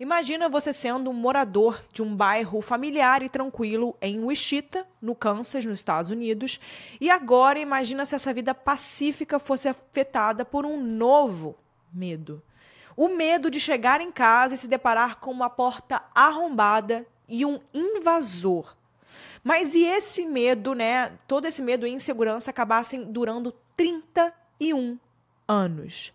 Imagina você sendo um morador de um bairro familiar e tranquilo em Wichita, no Kansas, nos Estados Unidos, e agora imagina se essa vida pacífica fosse afetada por um novo medo. O medo de chegar em casa e se deparar com uma porta arrombada e um invasor. Mas e esse medo, né? Todo esse medo e insegurança acabassem durando 31 anos.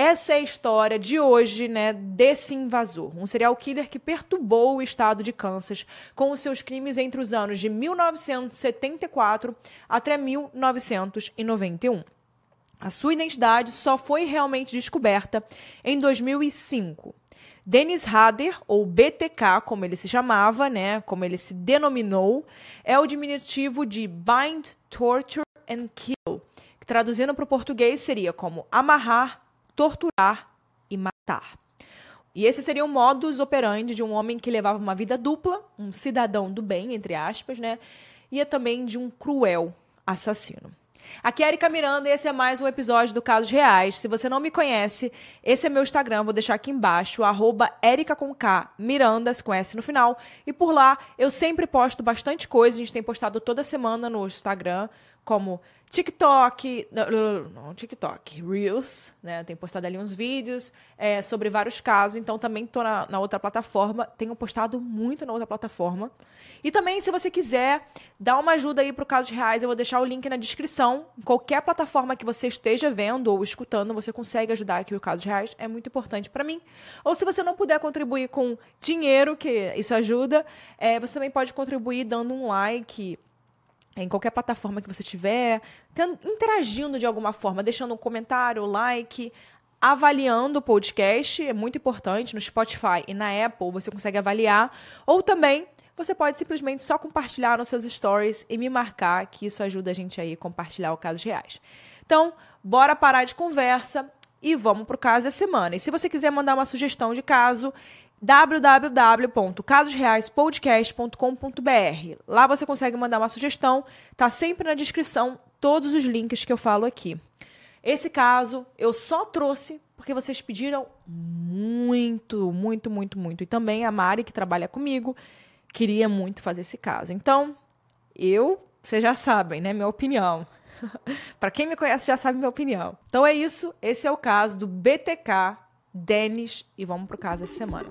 Essa é a história de hoje, né, desse invasor, um serial killer que perturbou o estado de Kansas com os seus crimes entre os anos de 1974 até 1991. A sua identidade só foi realmente descoberta em 2005. Dennis Hader, ou BTK, como ele se chamava, né, como ele se denominou, é o diminutivo de Bind, Torture and Kill, que traduzindo para o português seria como amarrar, torturar e matar. E esse seria o modus operandi de um homem que levava uma vida dupla, um cidadão do bem, entre aspas, né? E é também de um cruel assassino. Aqui é Erika Miranda e esse é mais um episódio do Casos Reais. Se você não me conhece, esse é meu Instagram, vou deixar aqui embaixo, arroba Erika com K, Miranda, se conhece no final. E por lá eu sempre posto bastante coisa, a gente tem postado toda semana no Instagram, como TikTok, não, TikTok, Reels, né? Tenho postado ali uns vídeos é, sobre vários casos, então também estou na, na, outra plataforma. Tenho postado muito na outra plataforma. E também, se você quiser dar uma ajuda aí para o Casos Reais, eu vou deixar o link na descrição. Qualquer plataforma que você esteja vendo ou escutando, você consegue ajudar aqui o Casos Reais. É muito importante para mim. Ou se você não puder contribuir com dinheiro, que isso ajuda, é, você também pode contribuir dando um like em qualquer plataforma que você tiver, interagindo de alguma forma, deixando um comentário, like, avaliando o podcast, é muito importante, no Spotify e na Apple você consegue avaliar, ou também você pode simplesmente só compartilhar nos seus stories e me marcar, que isso ajuda a gente aí a compartilhar o Casos Reais. Então, bora parar de conversa e vamos pro caso da semana. E se você quiser mandar uma sugestão de caso, www.casosreaispodcast.com.br. Lá você consegue mandar uma sugestão, tá sempre na descrição todos os links que eu falo aqui. Esse caso eu só trouxe porque vocês pediram muito, muito, muito, muito. E também a Mari, que trabalha comigo, queria muito fazer esse caso. Então, eu, vocês já sabem, né? Minha opinião. Para quem me conhece já sabe minha opinião. Então é isso. Esse é o caso do BTK Denis e vamos pro caso essa semana.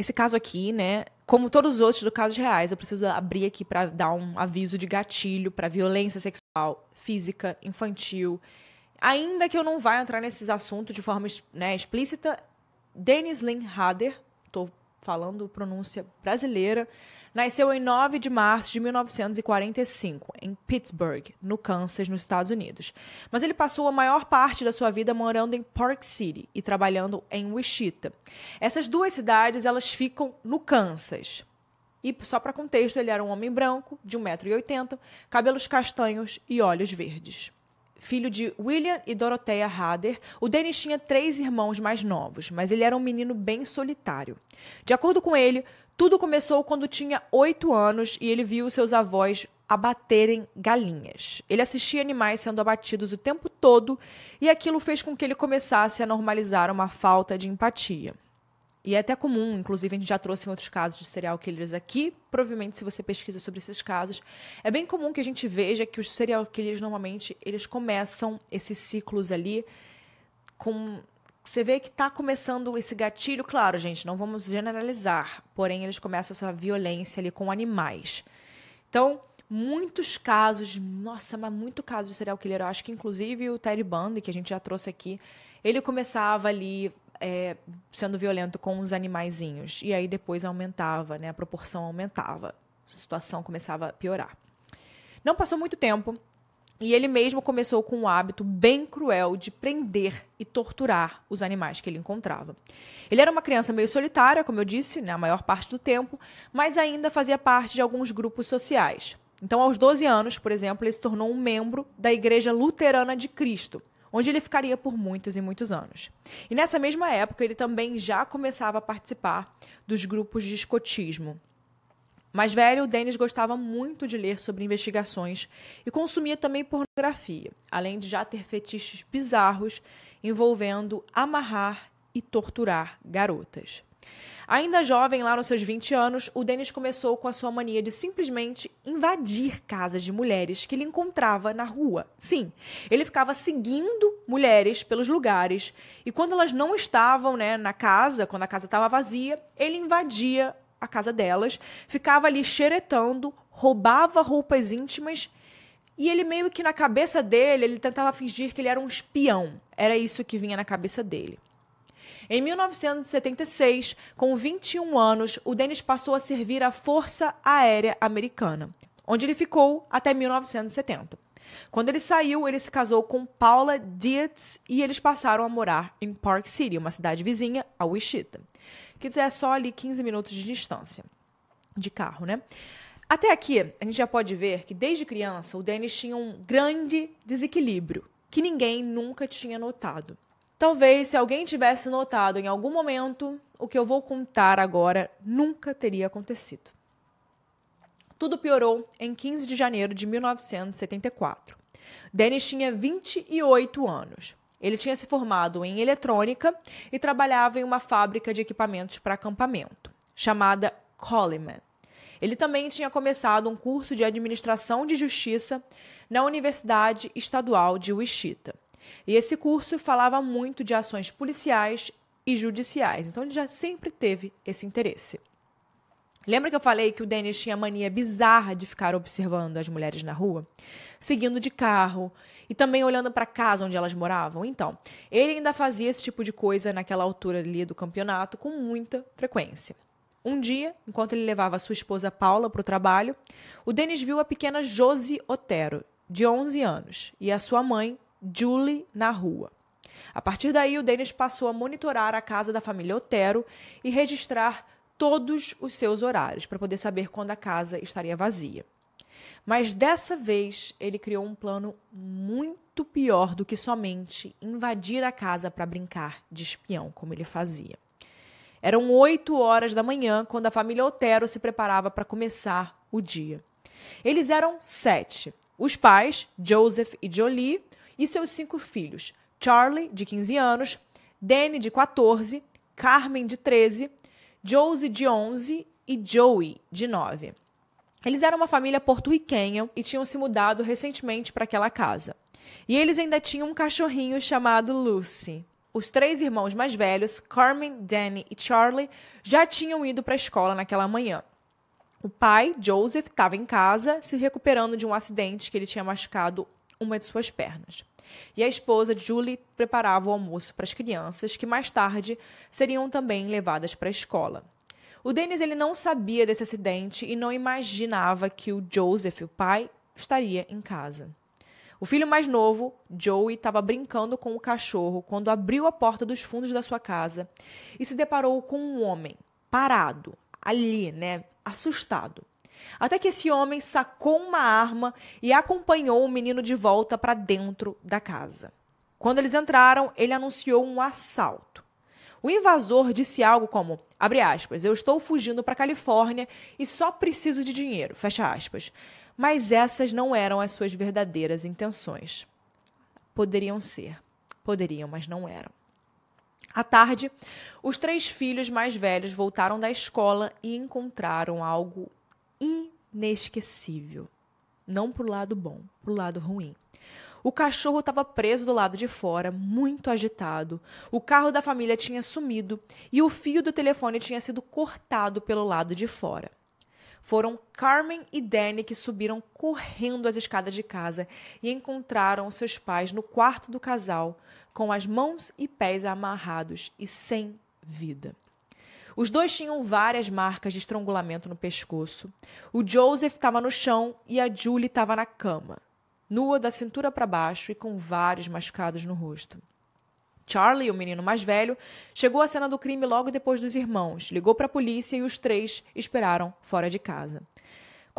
esse caso aqui, né, como todos os outros do casos reais, eu preciso abrir aqui para dar um aviso de gatilho para violência sexual, física, infantil. Ainda que eu não vá entrar nesses assuntos de forma né, explícita, Dennis Lynn Hader, estou falando pronúncia brasileira, nasceu em 9 de março de 1945, em Pittsburgh, no Kansas, nos Estados Unidos. Mas ele passou a maior parte da sua vida morando em Park City e trabalhando em Wichita. Essas duas cidades, elas ficam no Kansas. E só para contexto, ele era um homem branco, de 1,80m, cabelos castanhos e olhos verdes. Filho de William e Dorothea Hader, o Dennis tinha três irmãos mais novos, mas ele era um menino bem solitário. De acordo com ele, tudo começou quando tinha oito anos e ele viu seus avós abaterem galinhas. Ele assistia animais sendo abatidos o tempo todo e aquilo fez com que ele começasse a normalizar uma falta de empatia. E é até comum, inclusive a gente já trouxe em outros casos de serial killers aqui, provavelmente se você pesquisa sobre esses casos, é bem comum que a gente veja que os serial killers normalmente eles começam esses ciclos ali com você vê que está começando esse gatilho, claro, gente, não vamos generalizar, porém eles começam essa violência ali com animais. Então, muitos casos, nossa, mas muito casos de serial killer. Eu acho que inclusive o Terry Bundy, que a gente já trouxe aqui, ele começava ali é, sendo violento com os animaizinhos. E aí depois aumentava, né? A proporção aumentava. A situação começava a piorar. Não passou muito tempo e ele mesmo começou com um hábito bem cruel de prender e torturar os animais que ele encontrava. Ele era uma criança meio solitária, como eu disse, né, a maior parte do tempo, mas ainda fazia parte de alguns grupos sociais. Então, aos 12 anos, por exemplo, ele se tornou um membro da Igreja Luterana de Cristo, onde ele ficaria por muitos e muitos anos. E nessa mesma época, ele também já começava a participar dos grupos de escotismo, mais velho, Dennis gostava muito de ler sobre investigações e consumia também pornografia, além de já ter fetiches bizarros envolvendo amarrar e torturar garotas. Ainda jovem, lá nos seus 20 anos, o Dennis começou com a sua mania de simplesmente invadir casas de mulheres que ele encontrava na rua. Sim, ele ficava seguindo mulheres pelos lugares e quando elas não estavam né, na casa, quando a casa estava vazia, ele invadia a casa delas, ficava ali xeretando, roubava roupas íntimas e ele meio que na cabeça dele, ele tentava fingir que ele era um espião. Era isso que vinha na cabeça dele. Em 1976, com 21 anos, o Dennis passou a servir a Força Aérea Americana, onde ele ficou até 1970. Quando ele saiu, ele se casou com Paula Dietz e eles passaram a morar em Park City, uma cidade vizinha a Wichita que é só ali 15 minutos de distância de carro, né? Até aqui, a gente já pode ver que desde criança o Dennis tinha um grande desequilíbrio que ninguém nunca tinha notado. Talvez se alguém tivesse notado em algum momento, o que eu vou contar agora nunca teria acontecido. Tudo piorou em 15 de janeiro de 1974. Dennis tinha 28 anos. Ele tinha se formado em eletrônica e trabalhava em uma fábrica de equipamentos para acampamento, chamada Coleman. Ele também tinha começado um curso de administração de justiça na Universidade Estadual de Wichita. E esse curso falava muito de ações policiais e judiciais, então ele já sempre teve esse interesse. Lembra que eu falei que o Dennis tinha mania bizarra de ficar observando as mulheres na rua? Seguindo de carro e também olhando para a casa onde elas moravam? Então, ele ainda fazia esse tipo de coisa naquela altura ali do campeonato com muita frequência. Um dia, enquanto ele levava sua esposa Paula para o trabalho, o Dennis viu a pequena Josie Otero, de 11 anos, e a sua mãe, Julie, na rua. A partir daí, o Dennis passou a monitorar a casa da família Otero e registrar todos os seus horários para poder saber quando a casa estaria vazia. Mas dessa vez ele criou um plano muito pior do que somente invadir a casa para brincar de espião, como ele fazia. Eram oito horas da manhã quando a família Otero se preparava para começar o dia. Eles eram sete: os pais, Joseph e Jolie, e seus cinco filhos: Charlie, de 15 anos, Danny, de 14, Carmen, de 13, Josie de 11 e Joey de 9. Eles eram uma família porto-riquenha e tinham se mudado recentemente para aquela casa. E eles ainda tinham um cachorrinho chamado Lucy. Os três irmãos mais velhos, Carmen, Danny e Charlie, já tinham ido para a escola naquela manhã. O pai, Joseph, estava em casa, se recuperando de um acidente que ele tinha machucado uma de suas pernas. E a esposa, Julie, preparava o almoço para as crianças, que mais tarde seriam também levadas para a escola. O Dennis ele não sabia desse acidente e não imaginava que o Joseph, o pai, estaria em casa. O filho mais novo, Joey, estava brincando com o cachorro quando abriu a porta dos fundos da sua casa e se deparou com um homem parado ali, né, assustado. Até que esse homem sacou uma arma e acompanhou o menino de volta para dentro da casa. Quando eles entraram, ele anunciou um assalto. O invasor disse algo como: abre aspas, eu estou fugindo para a Califórnia e só preciso de dinheiro, fecha aspas. Mas essas não eram as suas verdadeiras intenções. Poderiam ser, poderiam, mas não eram. À tarde, os três filhos mais velhos voltaram da escola e encontraram algo inesquecível. Não pro lado bom, pro lado ruim. O cachorro estava preso do lado de fora, muito agitado. O carro da família tinha sumido e o fio do telefone tinha sido cortado pelo lado de fora. Foram Carmen e Danny que subiram correndo as escadas de casa e encontraram seus pais no quarto do casal, com as mãos e pés amarrados e sem vida. Os dois tinham várias marcas de estrangulamento no pescoço. O Joseph estava no chão e a Julie estava na cama, nua da cintura para baixo e com vários machucados no rosto. Charlie, o menino mais velho, chegou à cena do crime logo depois dos irmãos, ligou para a polícia e os três esperaram fora de casa.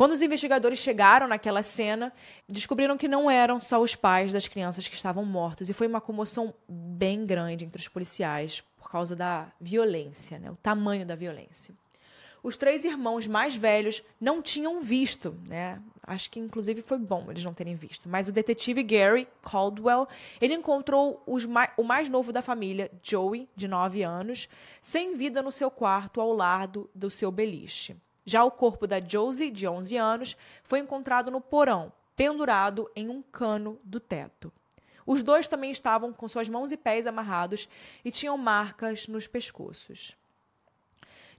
Quando os investigadores chegaram naquela cena, descobriram que não eram só os pais das crianças que estavam mortos, e foi uma comoção bem grande entre os policiais por causa da violência, né? o tamanho da violência os três irmãos mais velhos não tinham visto, né? Acho que inclusive foi bom eles não terem visto. Mas o detetive Gary Caldwell, ele encontrou o mais novo da família, Joey, de 9 anos, sem vida no seu quarto ao lado do seu beliche. Já o corpo da Josie, de 11 anos, foi encontrado no porão, pendurado em um cano do teto. Os dois também estavam com suas mãos e pés amarrados e tinham marcas nos pescoços.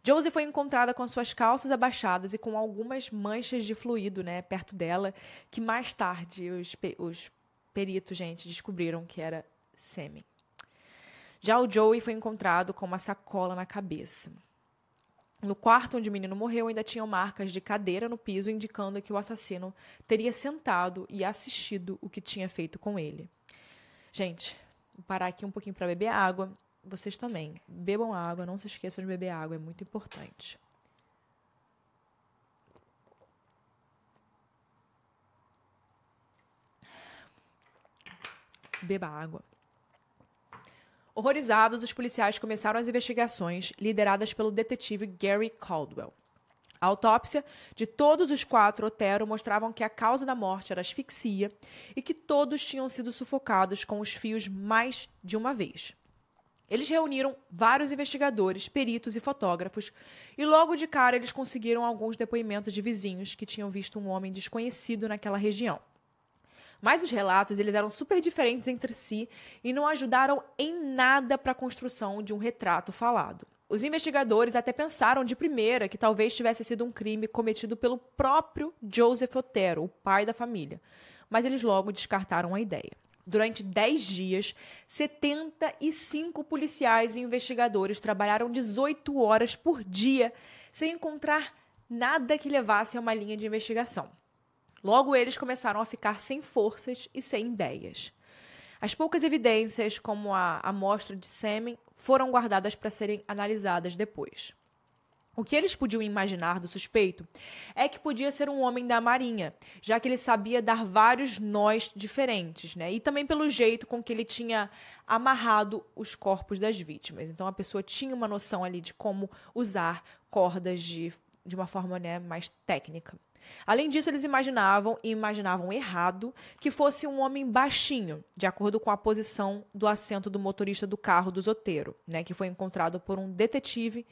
Josie foi encontrada com suas calças abaixadas e com algumas manchas de fluido, né, perto dela, que mais tarde os, os peritos, gente, descobriram que era sêmen. Já o Joey foi encontrado com uma sacola na cabeça. No quarto onde o menino morreu, ainda tinham marcas de cadeira no piso, indicando que o assassino teria sentado e assistido o que tinha feito com ele. Gente, vou parar aqui um pouquinho para beber água vocês também bebam água, não se esqueçam de beber água, é muito importante. Beba água. Horrorizados, os policiais começaram as investigações, lideradas pelo detetive Gary Caldwell. A autópsia de todos os quatro Otero mostravam que a causa da morte era asfixia e que todos tinham sido sufocados com os fios mais de uma vez. Eles reuniram vários investigadores, peritos e fotógrafos, e logo de cara eles conseguiram alguns depoimentos de vizinhos que tinham visto um homem desconhecido naquela região. Mas os relatos eles eram super diferentes entre si e não ajudaram em nada para a construção de um retrato falado. Os investigadores até pensaram de primeira que talvez tivesse sido um crime cometido pelo próprio Joseph Otero, o pai da família, mas eles logo descartaram a ideia. Durante 10 dias, 75 policiais e investigadores trabalharam 18 horas por dia sem encontrar nada que levasse a uma linha de investigação. Logo, eles começaram a ficar sem forças e sem ideias. As poucas evidências, como a amostra de sêmen, foram guardadas para serem analisadas depois. O que eles podiam imaginar do suspeito é que podia ser um homem da marinha, já que ele sabia dar vários nós diferentes, né? E também pelo jeito com que ele tinha amarrado os corpos das vítimas. Então a pessoa tinha uma noção ali de como usar cordas de, de uma forma né, mais técnica. Além disso, eles imaginavam e imaginavam errado que fosse um homem baixinho, de acordo com a posição do assento do motorista do carro do Zoteiro, né, que foi encontrado por um detetive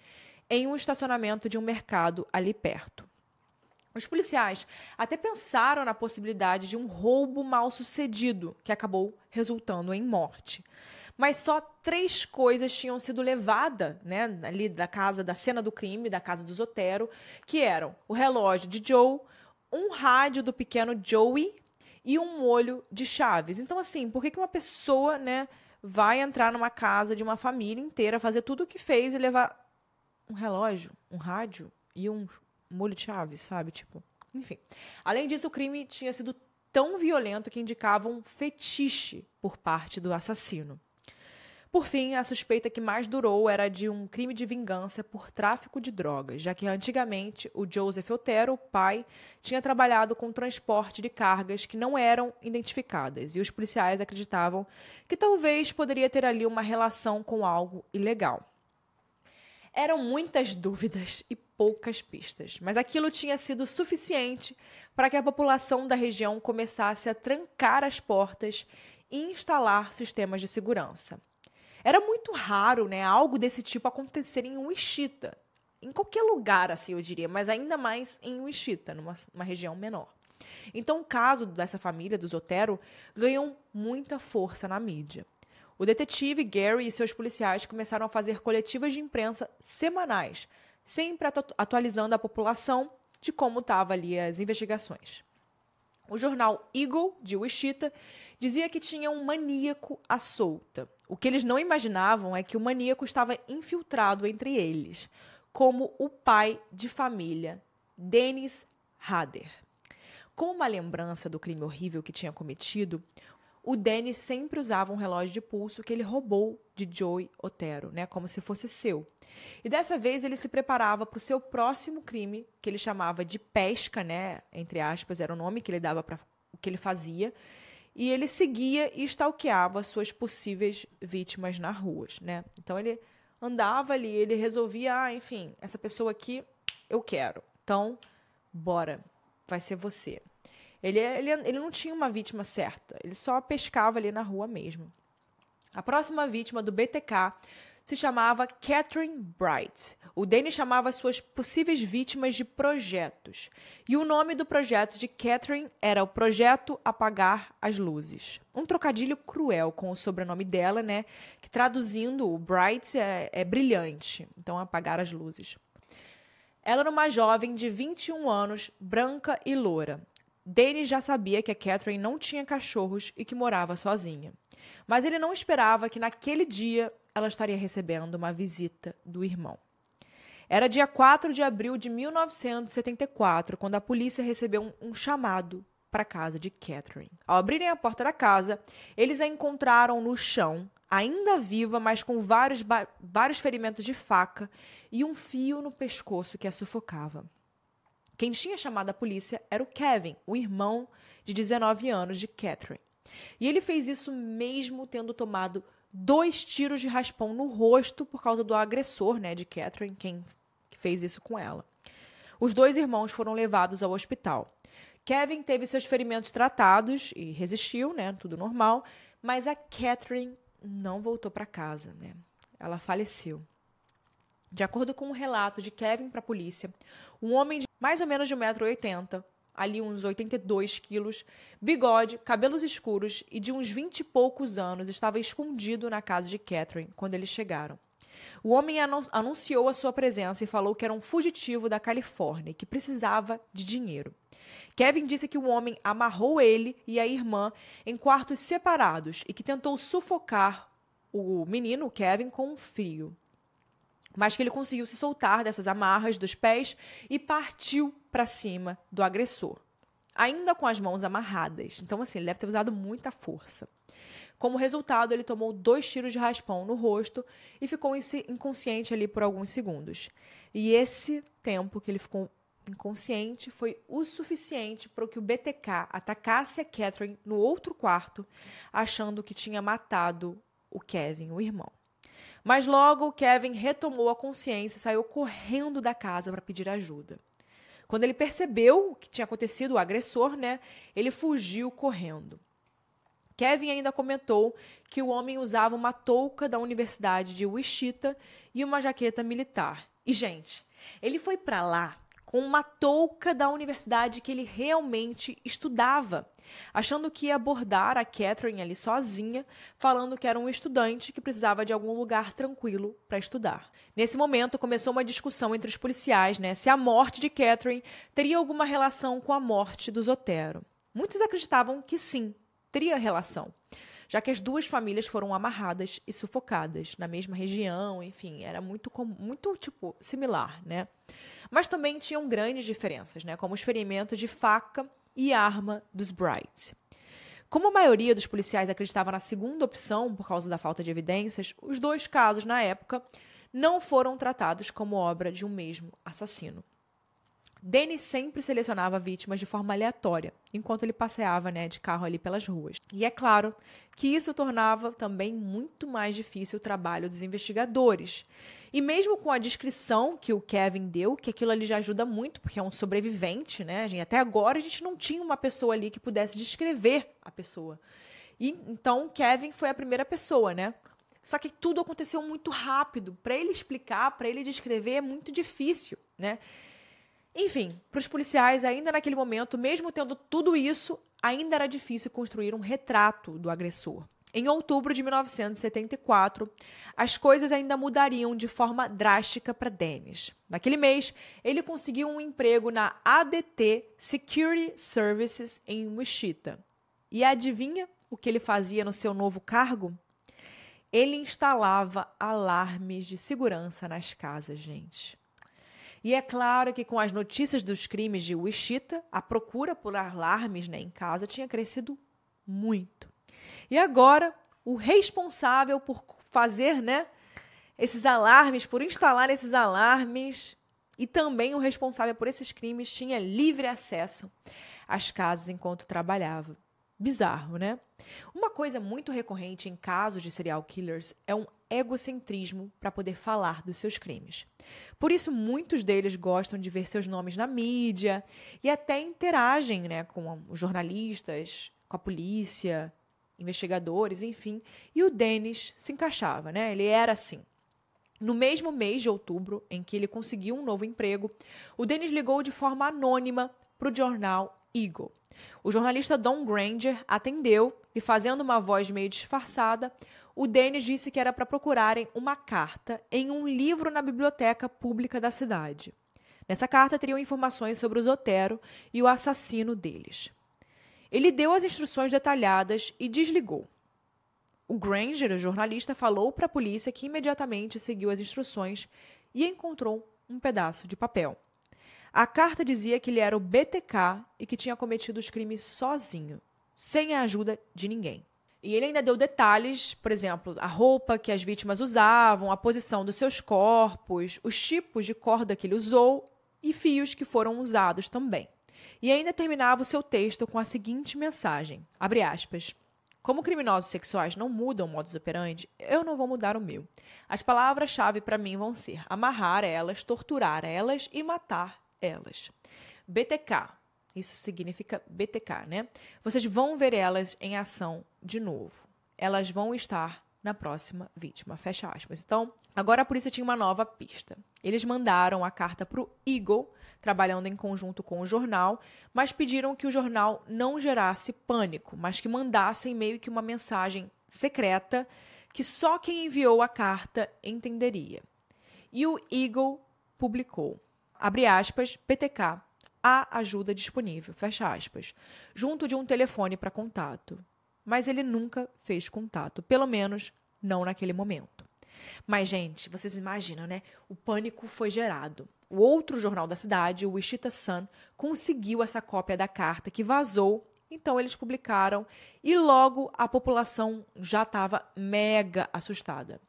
em um estacionamento de um mercado ali perto. Os policiais até pensaram na possibilidade de um roubo mal sucedido, que acabou resultando em morte. Mas só três coisas tinham sido levadas né, ali da casa, da cena do crime, da casa do Zotero, que eram o relógio de Joe, um rádio do pequeno Joey e um molho de chaves. Então, assim, por que, que uma pessoa né, vai entrar numa casa de uma família inteira, fazer tudo o que fez e levar um relógio, um rádio e um molho de chaves, sabe? Tipo, enfim. Além disso, o crime tinha sido tão violento que indicava um fetiche por parte do assassino. Por fim, a suspeita que mais durou era de um crime de vingança por tráfico de drogas, já que antigamente o Joseph Otero, o pai, tinha trabalhado com transporte de cargas que não eram identificadas, e os policiais acreditavam que talvez poderia ter ali uma relação com algo ilegal. Eram muitas dúvidas e poucas pistas, mas aquilo tinha sido suficiente para que a população da região começasse a trancar as portas e instalar sistemas de segurança. Era muito raro, né, algo desse tipo acontecer em Wichita, em qualquer lugar, assim eu diria, mas ainda mais em Wichita, numa, região menor. Então, o caso dessa família, do Zotero, ganhou muita força na mídia. O detetive Gary e seus policiais começaram a fazer coletivas de imprensa semanais, sempre atu atualizando a população de como estavam ali as investigações. O jornal Eagle, de Wichita, dizia que tinha um maníaco à solta. O que eles não imaginavam é que o maníaco estava infiltrado entre eles, como o pai de família, Dennis Hader. Com uma lembrança do crime horrível que tinha cometido, o Dennis sempre usava um relógio de pulso que ele roubou de Joey Otero, né, como se fosse seu. E dessa vez ele se preparava para o seu próximo crime, que ele chamava de pesca, né, entre aspas, era o nome que ele dava para o que ele fazia. E ele seguia e stalkeava suas possíveis vítimas nas ruas, né? Então ele andava ali, ele resolvia, ah, enfim, essa pessoa aqui eu quero. Então, bora, vai ser você. Ele, ele, ele não tinha uma vítima certa, ele só pescava ali na rua mesmo. A próxima vítima do BTK se chamava Catherine Bright. O Danny chamava suas possíveis vítimas de projetos. E o nome do projeto de Catherine era o Projeto Apagar as Luzes. Um trocadilho cruel com o sobrenome dela, né? Que traduzindo o Bright é, é brilhante. Então, apagar as luzes. Ela era uma jovem de 21 anos, branca e loura. Danny já sabia que a Catherine não tinha cachorros e que morava sozinha. Mas ele não esperava que naquele dia ela estaria recebendo uma visita do irmão. Era dia 4 de abril de 1974, quando a polícia recebeu um, um chamado para a casa de Catherine. Ao abrirem a porta da casa, eles a encontraram no chão, ainda viva, mas com vários, vários ferimentos de faca e um fio no pescoço que a sufocava. Quem tinha chamado a polícia era o Kevin, o irmão de 19 anos de Catherine. E ele fez isso mesmo tendo tomado dois tiros de raspão no rosto por causa do agressor, né, de Catherine, quem fez isso com ela. Os dois irmãos foram levados ao hospital. Kevin teve seus ferimentos tratados e resistiu, né, tudo normal, mas a Catherine não voltou para casa, né? Ela faleceu. De acordo com um relato de Kevin para a polícia, um homem de mais ou menos de 1,80m ali uns 82 quilos, bigode, cabelos escuros e de uns 20 e poucos anos, estava escondido na casa de Catherine quando eles chegaram. O homem anunciou a sua presença e falou que era um fugitivo da Califórnia e que precisava de dinheiro. Kevin disse que o homem amarrou ele e a irmã em quartos separados e que tentou sufocar o menino, Kevin, com um frio mas que ele conseguiu se soltar dessas amarras dos pés e partiu para cima do agressor, ainda com as mãos amarradas. Então, assim, ele deve ter usado muita força. Como resultado, ele tomou dois tiros de raspão no rosto e ficou inconsciente ali por alguns segundos. E esse tempo que ele ficou inconsciente foi o suficiente para que o BTK atacasse a Catherine no outro quarto, achando que tinha matado o Kevin, o irmão. Mas logo Kevin retomou a consciência e saiu correndo da casa para pedir ajuda. Quando ele percebeu o que tinha acontecido, o agressor, né, ele fugiu correndo. Kevin ainda comentou que o homem usava uma touca da Universidade de Wichita e uma jaqueta militar. E, gente, ele foi para lá com uma touca da universidade que ele realmente estudava, achando que ia abordar a Catherine ali sozinha, falando que era um estudante que precisava de algum lugar tranquilo para estudar. Nesse momento começou uma discussão entre os policiais, né, se a morte de Catherine teria alguma relação com a morte do Zotero. Muitos acreditavam que sim, teria relação já que as duas famílias foram amarradas e sufocadas na mesma região, enfim, era muito, muito tipo, similar, né? Mas também tinham grandes diferenças, né? Como os ferimentos de faca e arma dos Bright. Como a maioria dos policiais acreditava na segunda opção por causa da falta de evidências, os dois casos, na época, não foram tratados como obra de um mesmo assassino. Danny sempre selecionava vítimas de forma aleatória, enquanto ele passeava né, de carro ali pelas ruas. E é claro que isso tornava também muito mais difícil o trabalho dos investigadores. E mesmo com a descrição que o Kevin deu, que aquilo ali já ajuda muito, porque é um sobrevivente, né? Até agora a gente não tinha uma pessoa ali que pudesse descrever a pessoa. E então Kevin foi a primeira pessoa, né? Só que tudo aconteceu muito rápido. Para ele explicar, para ele descrever é muito difícil, né? Enfim, para os policiais, ainda naquele momento, mesmo tendo tudo isso, ainda era difícil construir um retrato do agressor. Em outubro de 1974, as coisas ainda mudariam de forma drástica para Dennis. Naquele mês, ele conseguiu um emprego na ADT Security Services em Wichita. E adivinha o que ele fazia no seu novo cargo? Ele instalava alarmes de segurança nas casas, gente. E é claro que com as notícias dos crimes de Wichita, a procura por alarmes né, em casa tinha crescido muito. E agora, o responsável por fazer né, esses alarmes, por instalar esses alarmes, e também o responsável por esses crimes tinha livre acesso às casas enquanto trabalhava. Bizarro, né? Uma coisa muito recorrente em casos de serial killers é um egocentrismo para poder falar dos seus crimes. Por isso, muitos deles gostam de ver seus nomes na mídia e até interagem né, com os jornalistas, com a polícia, investigadores, enfim. E o Dennis se encaixava, né? Ele era assim. No mesmo mês de outubro, em que ele conseguiu um novo emprego, o Dennis ligou de forma anônima para o jornal Eagle. O jornalista Don Granger atendeu e, fazendo uma voz meio disfarçada, o Dennis disse que era para procurarem uma carta em um livro na biblioteca pública da cidade. Nessa carta teriam informações sobre os Otero e o assassino deles. Ele deu as instruções detalhadas e desligou. O Granger, o jornalista, falou para a polícia que imediatamente seguiu as instruções e encontrou um pedaço de papel. A carta dizia que ele era o BTK e que tinha cometido os crimes sozinho, sem a ajuda de ninguém. E ele ainda deu detalhes, por exemplo, a roupa que as vítimas usavam, a posição dos seus corpos, os tipos de corda que ele usou e fios que foram usados também. E ainda terminava o seu texto com a seguinte mensagem: abre aspas. Como criminosos sexuais não mudam o modus operandi, eu não vou mudar o meu. As palavras-chave para mim vão ser amarrar elas, torturar elas e matar elas. BTK, isso significa BTK, né? Vocês vão ver elas em ação de novo. Elas vão estar na próxima vítima. Fecha aspas. Então, agora a polícia tinha uma nova pista. Eles mandaram a carta para o Eagle, trabalhando em conjunto com o jornal, mas pediram que o jornal não gerasse pânico, mas que mandassem meio que uma mensagem secreta que só quem enviou a carta entenderia. E o Eagle publicou abre aspas, PTK, há ajuda disponível, fecha aspas, junto de um telefone para contato. Mas ele nunca fez contato, pelo menos não naquele momento. Mas, gente, vocês imaginam, né? O pânico foi gerado. O outro jornal da cidade, o Wichita Sun, conseguiu essa cópia da carta que vazou. Então eles publicaram e logo a população já estava mega assustada.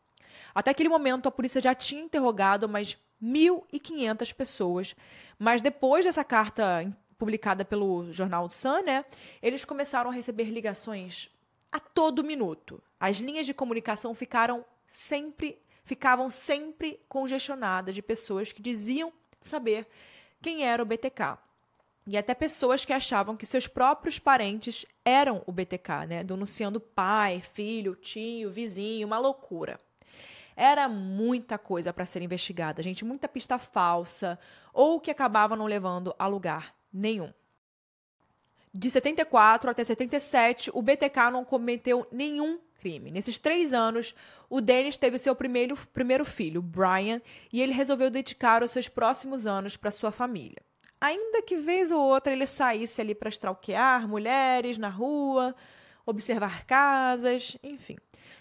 Até aquele momento a polícia já tinha interrogado mais 1.500 pessoas. Mas depois dessa carta publicada pelo jornal Sun, né, eles começaram a receber ligações a todo minuto. As linhas de comunicação ficaram sempre ficavam sempre congestionadas de pessoas que diziam saber quem era o BTK. E até pessoas que achavam que seus próprios parentes eram o BTK, né? Denunciando pai, filho, tio, vizinho, uma loucura. Era muita coisa para ser investigada, gente, muita pista falsa ou que acabava não levando a lugar nenhum. De 74 até 77, o BTK não cometeu nenhum crime. Nesses três anos, o Dennis teve seu primeiro, primeiro filho, Brian, e ele resolveu dedicar os seus próximos anos para sua família. Ainda que vez ou outra ele saísse ali para stalkear mulheres na rua, observar casas, enfim.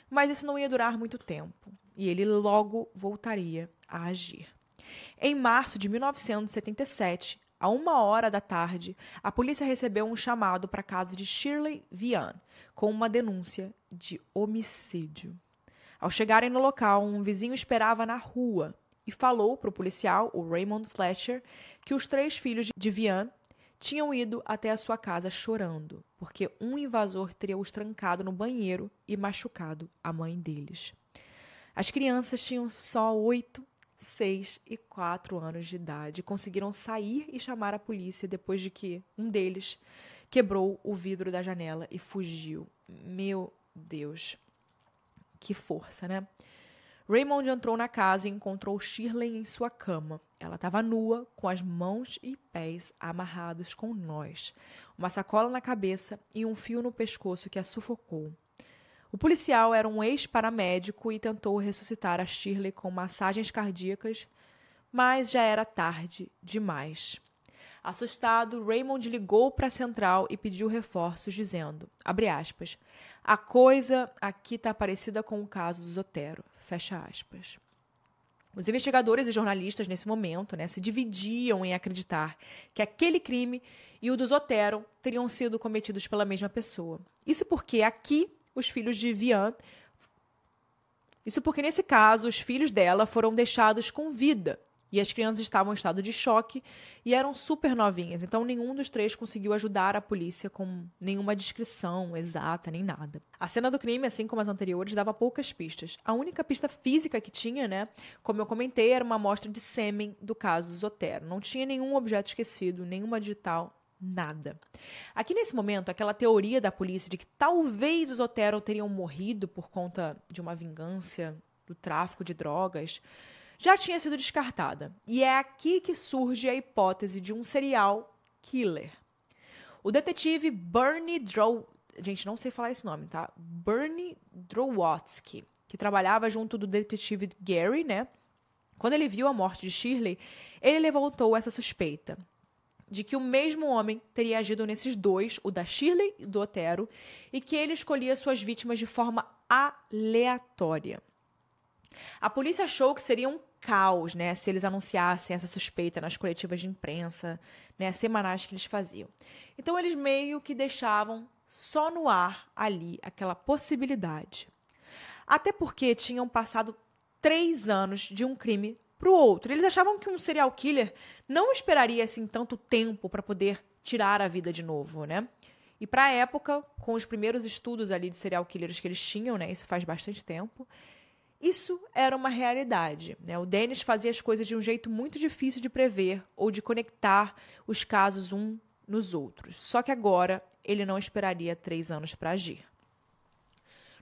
Mas isso não ia durar muito tempo e ele logo voltaria a agir. Em março de 1977, a uma hora da tarde, a polícia recebeu um chamado para a casa de Shirley Vian com uma denúncia de homicídio. Ao chegarem no local, um vizinho esperava na rua e falou para o policial, o Raymond Fletcher, que os três filhos de Vian tinham ido até a sua casa chorando, porque um invasor teria os trancado no banheiro e machucado a mãe deles. As crianças tinham só 8, 6 e 4 anos de idade. Conseguiram sair e chamar a polícia depois de que um deles quebrou o vidro da janela e fugiu. Meu Deus, que força, né? Raymond entrou na casa e encontrou Shirley em sua cama. Ela estava nua, com as mãos e pés amarrados com nós, uma sacola na cabeça e um fio no pescoço que a sufocou. O policial era um ex-paramédico e tentou ressuscitar a Shirley com massagens cardíacas, mas já era tarde demais. Assustado, Raymond ligou para a central e pediu reforços, dizendo, aspas, a coisa aqui está parecida com o caso do Zotero, fecha aspas. Os investigadores e jornalistas, nesse momento, né, se dividiam em acreditar que aquele crime e o do Zotero teriam sido cometidos pela mesma pessoa. Isso porque aqui os filhos de Vian. Isso porque, nesse caso, os filhos dela foram deixados com vida e as crianças estavam em estado de choque e eram super novinhas, então nenhum dos três conseguiu ajudar a polícia com nenhuma descrição exata nem nada. A cena do crime, assim como as anteriores, dava poucas pistas. A única pista física que tinha, né, como eu comentei, era uma amostra de sêmen do caso Zotero. Não tinha nenhum objeto esquecido, nenhuma digital, nada. Aqui nesse momento, aquela teoria da polícia de que talvez os Otero teriam morrido por conta de uma vingança do tráfico de drogas já tinha sido descartada. E é aqui que surge a hipótese de um serial killer. O detetive Bernie Drow, gente, não sei falar esse nome, tá? Bernie Drowatsky, que trabalhava junto do detetive Gary, né? Quando ele viu a morte de Shirley, ele levantou essa suspeita de que o mesmo homem teria agido nesses dois, o da Shirley e do Otero, e que ele escolhia suas vítimas de forma aleatória. A polícia achou que seria um caos, né, se eles anunciassem essa suspeita nas coletivas de imprensa, né, semanais que eles faziam. Então eles meio que deixavam só no ar ali aquela possibilidade. Até porque tinham passado três anos de um crime para o outro. Eles achavam que um serial killer não esperaria assim tanto tempo para poder tirar a vida de novo, né? E para a época, com os primeiros estudos ali de serial killers que eles tinham, né? Isso faz bastante tempo. Isso era uma realidade. Né? O Dennis fazia as coisas de um jeito muito difícil de prever ou de conectar os casos um nos outros. Só que agora ele não esperaria três anos para agir.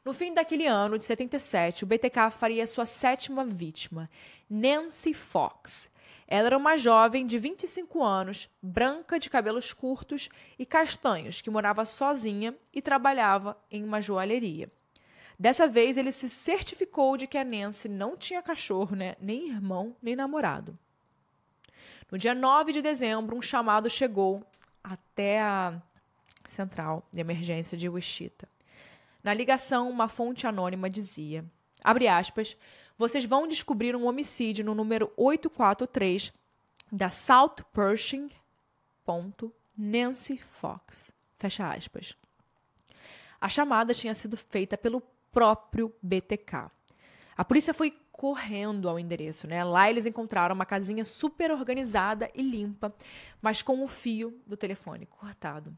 No fim daquele ano, de 77, o BTK faria sua sétima vítima, Nancy Fox. Ela era uma jovem de 25 anos, branca de cabelos curtos e castanhos, que morava sozinha e trabalhava em uma joalheria. Dessa vez, ele se certificou de que a Nancy não tinha cachorro, né? nem irmão, nem namorado. No dia 9 de dezembro, um chamado chegou até a central de emergência de Wichita. Na ligação, uma fonte anônima dizia: abre aspas, vocês vão descobrir um homicídio no número 843 da South Pershing, Nancy Fox. Fecha aspas. A chamada tinha sido feita pelo próprio BTK. A polícia foi correndo ao endereço, né? Lá eles encontraram uma casinha super organizada e limpa, mas com o fio do telefone cortado.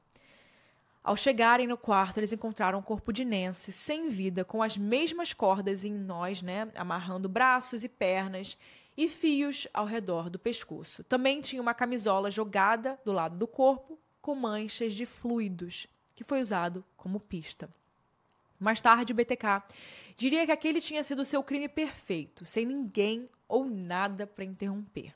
Ao chegarem no quarto, eles encontraram o corpo de Nancy sem vida, com as mesmas cordas em nós, né, amarrando braços e pernas e fios ao redor do pescoço. Também tinha uma camisola jogada do lado do corpo com manchas de fluidos, que foi usado como pista. Mais tarde, o BTK diria que aquele tinha sido seu crime perfeito, sem ninguém ou nada para interromper.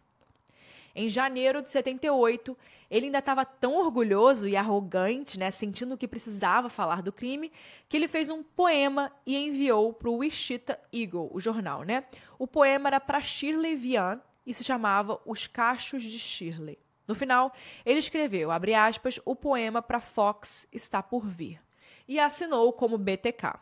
Em janeiro de 78, ele ainda estava tão orgulhoso e arrogante, né, sentindo que precisava falar do crime, que ele fez um poema e enviou para o Wichita Eagle, o jornal. Né? O poema era para Shirley Vian e se chamava Os Cachos de Shirley. No final, ele escreveu, abre aspas, o poema para Fox está por vir e assinou como BTK.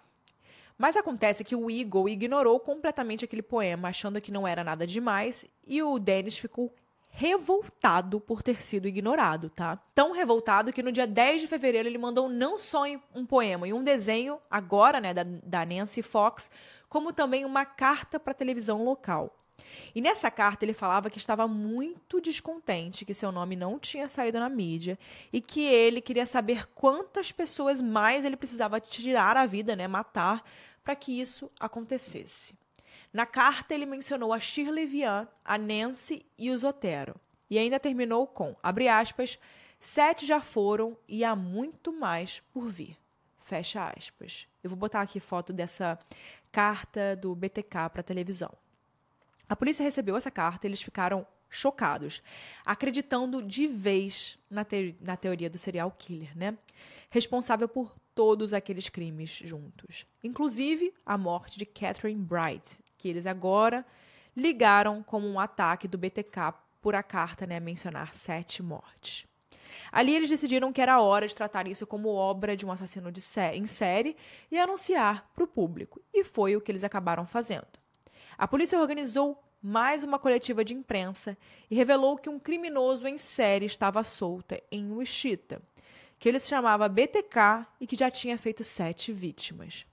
Mas acontece que o Eagle ignorou completamente aquele poema, achando que não era nada demais, e o Dennis ficou revoltado por ter sido ignorado, tá? Tão revoltado que no dia 10 de fevereiro ele mandou não só um poema e um desenho, agora, né, da, da Nancy Fox, como também uma carta para a televisão local. E nessa carta ele falava que estava muito descontente que seu nome não tinha saído na mídia e que ele queria saber quantas pessoas mais ele precisava tirar a vida, né, matar, para que isso acontecesse. Na carta, ele mencionou a Shirley Vian, a Nancy e o Zotero. E ainda terminou com, abre aspas, sete já foram e há muito mais por vir. Fecha aspas. Eu vou botar aqui foto dessa carta do BTK para televisão. A polícia recebeu essa carta e eles ficaram chocados, acreditando de vez na, te na teoria do serial killer, né? Responsável por todos aqueles crimes juntos, inclusive a morte de Catherine Bright, que eles agora ligaram como um ataque do BTK por a carta né, mencionar sete mortes. Ali eles decidiram que era hora de tratar isso como obra de um assassino de sé em série e anunciar para o público. E foi o que eles acabaram fazendo. A polícia organizou mais uma coletiva de imprensa e revelou que um criminoso em série estava solta em Wichita, que ele se chamava BTK e que já tinha feito sete vítimas.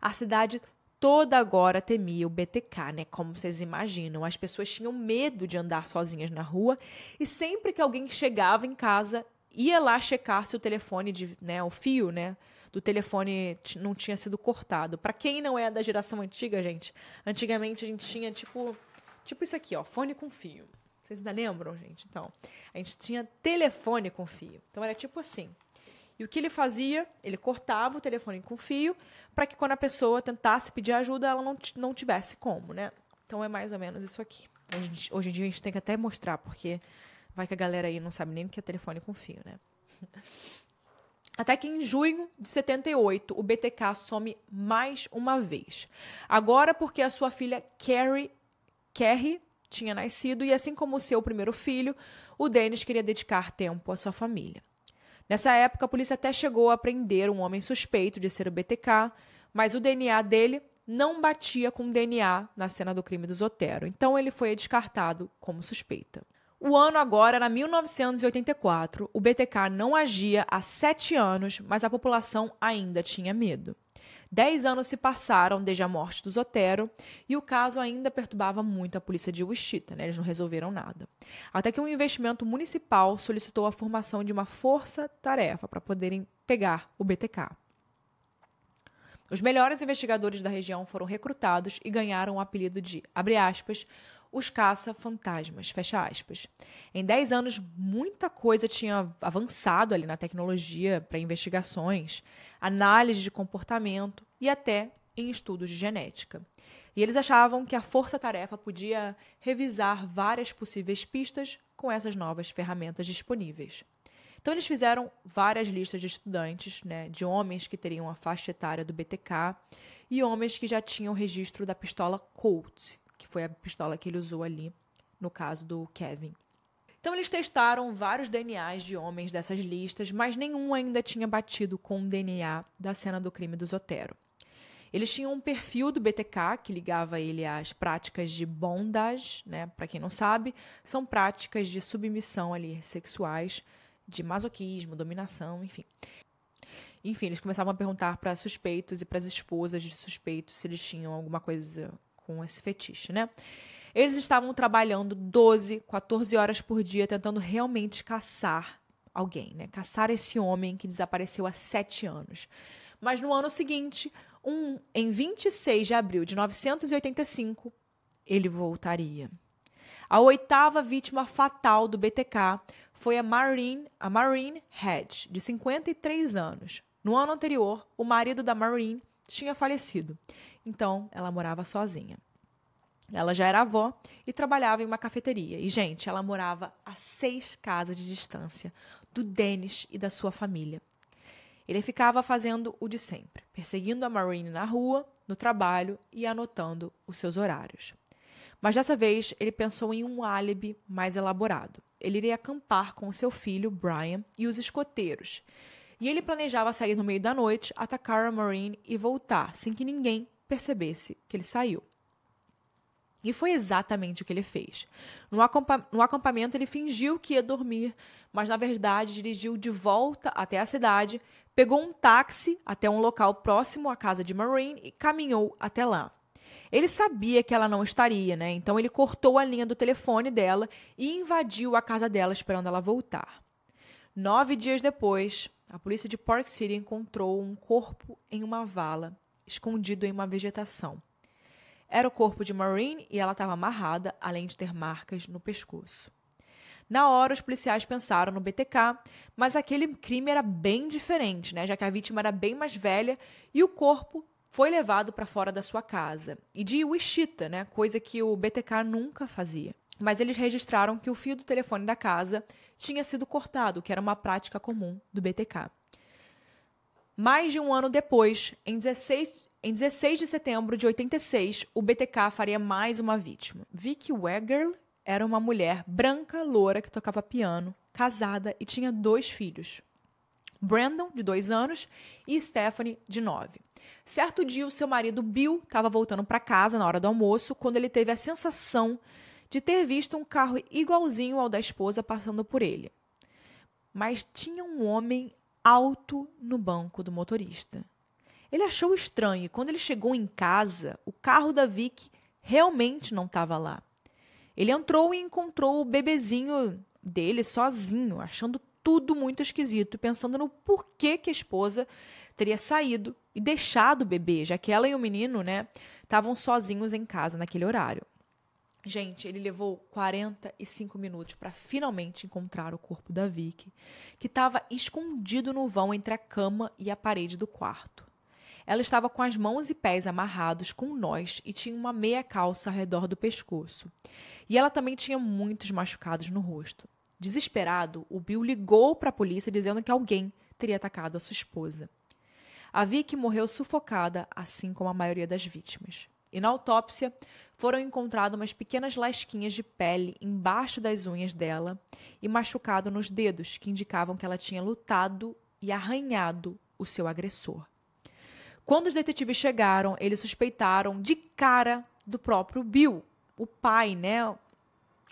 A cidade toda agora temia o BTK, né? Como vocês imaginam. As pessoas tinham medo de andar sozinhas na rua e sempre que alguém chegava em casa, ia lá checar se o telefone, de, né, o fio, né, do telefone não tinha sido cortado. Para quem não é da geração antiga, gente, antigamente a gente tinha tipo, tipo isso aqui, ó, fone com fio. Vocês ainda lembram, gente? Então, a gente tinha telefone com fio. Então era tipo assim. E o que ele fazia? Ele cortava o telefone com fio para que quando a pessoa tentasse pedir ajuda, ela não, não tivesse como, né? Então é mais ou menos isso aqui. Hoje, hoje em dia a gente tem que até mostrar, porque vai que a galera aí não sabe nem o que é telefone com fio, né? Até que em junho de 78, o BTK some mais uma vez. Agora porque a sua filha Carrie, Carrie tinha nascido e assim como o seu primeiro filho, o Dennis queria dedicar tempo à sua família. Nessa época, a polícia até chegou a prender um homem suspeito de ser o BTK, mas o DNA dele não batia com o DNA na cena do crime do Zotero, então ele foi descartado como suspeita. O ano agora era 1984. O BTK não agia há sete anos, mas a população ainda tinha medo. Dez anos se passaram desde a morte do Zotero e o caso ainda perturbava muito a polícia de Wichita, né? eles não resolveram nada. Até que um investimento municipal solicitou a formação de uma força-tarefa para poderem pegar o BTK. Os melhores investigadores da região foram recrutados e ganharam o apelido de, abre aspas, os caça-fantasmas, fecha aspas. Em 10 anos, muita coisa tinha avançado ali na tecnologia para investigações, análise de comportamento e até em estudos de genética. E eles achavam que a força-tarefa podia revisar várias possíveis pistas com essas novas ferramentas disponíveis. Então, eles fizeram várias listas de estudantes, né, de homens que teriam a faixa etária do BTK e homens que já tinham registro da pistola Colt, que foi a pistola que ele usou ali no caso do Kevin. Então eles testaram vários DNAs de homens dessas listas, mas nenhum ainda tinha batido com o DNA da cena do crime do Zotero. Eles tinham um perfil do BTK que ligava ele às práticas de bondage, né? Para quem não sabe, são práticas de submissão ali sexuais, de masoquismo, dominação, enfim. Enfim, eles começavam a perguntar para suspeitos e para as esposas de suspeitos se eles tinham alguma coisa com esse fetiche, né? Eles estavam trabalhando 12, 14 horas por dia tentando realmente caçar alguém, né? Caçar esse homem que desapareceu há sete anos. Mas no ano seguinte, um, em 26 de abril de 985, ele voltaria. A oitava vítima fatal do BTK foi a Marine, a Marine Hedge, de 53 anos. No ano anterior, o marido da Marine tinha falecido então ela morava sozinha. Ela já era avó e trabalhava em uma cafeteria. E, gente, ela morava a seis casas de distância do Dennis e da sua família. Ele ficava fazendo o de sempre, perseguindo a Marine na rua, no trabalho e anotando os seus horários. Mas dessa vez ele pensou em um álibi mais elaborado. Ele iria acampar com seu filho, Brian, e os escoteiros. E ele planejava sair no meio da noite, atacar a Marine e voltar, sem que ninguém percebesse que ele saiu. E foi exatamente o que ele fez. No, acampa no, acampamento, ele fingiu que ia dormir, mas na verdade dirigiu de volta até a cidade, pegou um táxi até um local próximo à casa de Marine e caminhou até lá. Ele sabia que ela não estaria, né? Então ele cortou a linha do telefone dela e invadiu a casa dela esperando ela voltar. Nove dias depois, a polícia de Park City encontrou um corpo em uma vala escondido em uma vegetação. Era o corpo de Maureen e ela estava amarrada, além de ter marcas no pescoço. Na hora, os policiais pensaram no BTK, mas aquele crime era bem diferente, né? já que a vítima era bem mais velha e o corpo foi levado para fora da sua casa. E de Wichita, né? coisa que o BTK nunca fazia. mas eles registraram que o fio do telefone da casa tinha sido cortado, que era uma prática comum do BTK. Mais de um ano depois, em 16, em 16 de setembro de 86, o BTK faria mais uma vítima. Vicky Wegerle era uma mulher branca, loura, que tocava piano, casada e tinha dois filhos. Brandon, de dois anos, e Stephanie, de nove. Certo dia, o seu marido Bill estava voltando para casa na hora do almoço quando ele teve a sensação de ter visto um carro igualzinho ao da esposa passando por ele. Mas tinha um homem alto no banco do motorista. Ele achou estranho e quando ele chegou em casa, o carro da Vic realmente não estava lá. Ele entrou e encontrou o bebezinho dele sozinho, achando tudo muito esquisito, pensando no porquê que a esposa teria saído e deixado o bebê, já que ela e o menino, né, estavam sozinhos em casa naquele horário. Gente, ele levou 45 minutos para finalmente encontrar o corpo da Vicky, que estava escondido no vão entre a cama e a parede do quarto. Ela estava com as mãos e pés amarrados com nós e tinha uma meia calça ao redor do pescoço. E ela também tinha muitos machucados no rosto. Desesperado, o Bill ligou para a polícia dizendo que alguém teria atacado a sua esposa. A Vicky morreu sufocada, assim como a maioria das vítimas. E na autópsia foram encontradas umas pequenas lasquinhas de pele embaixo das unhas dela e machucado nos dedos, que indicavam que ela tinha lutado e arranhado o seu agressor. Quando os detetives chegaram, eles suspeitaram de cara do próprio Bill, o pai, né?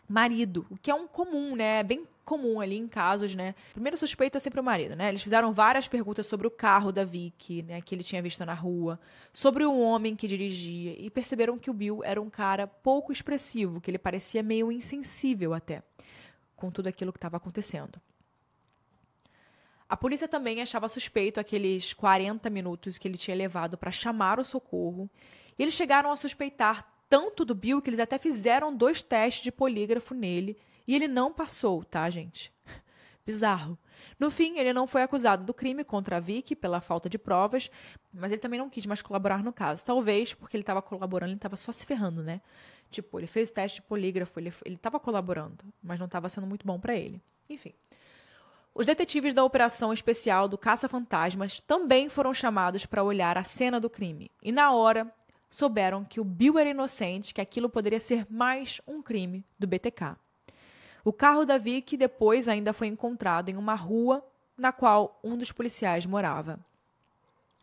Marido, o que é um comum, né? Bem comum ali em casos, né? Primeiro suspeita é sempre o marido, né? Eles fizeram várias perguntas sobre o carro da Vicky, né? Que ele tinha visto na rua, sobre o homem que dirigia e perceberam que o Bill era um cara pouco expressivo, que ele parecia meio insensível até com tudo aquilo que estava acontecendo. A polícia também achava suspeito aqueles 40 minutos que ele tinha levado para chamar o socorro. E eles chegaram a suspeitar tanto do Bill que eles até fizeram dois testes de polígrafo nele e ele não passou, tá, gente? Bizarro. No fim, ele não foi acusado do crime contra a Vicky pela falta de provas, mas ele também não quis mais colaborar no caso. Talvez porque ele estava colaborando, ele estava só se ferrando, né? Tipo, ele fez teste de polígrafo, ele estava colaborando, mas não estava sendo muito bom para ele. Enfim. Os detetives da operação especial do Caça-Fantasmas também foram chamados para olhar a cena do crime. E na hora, souberam que o Bill era inocente, que aquilo poderia ser mais um crime do BTK. O carro da Vicky depois ainda foi encontrado em uma rua na qual um dos policiais morava.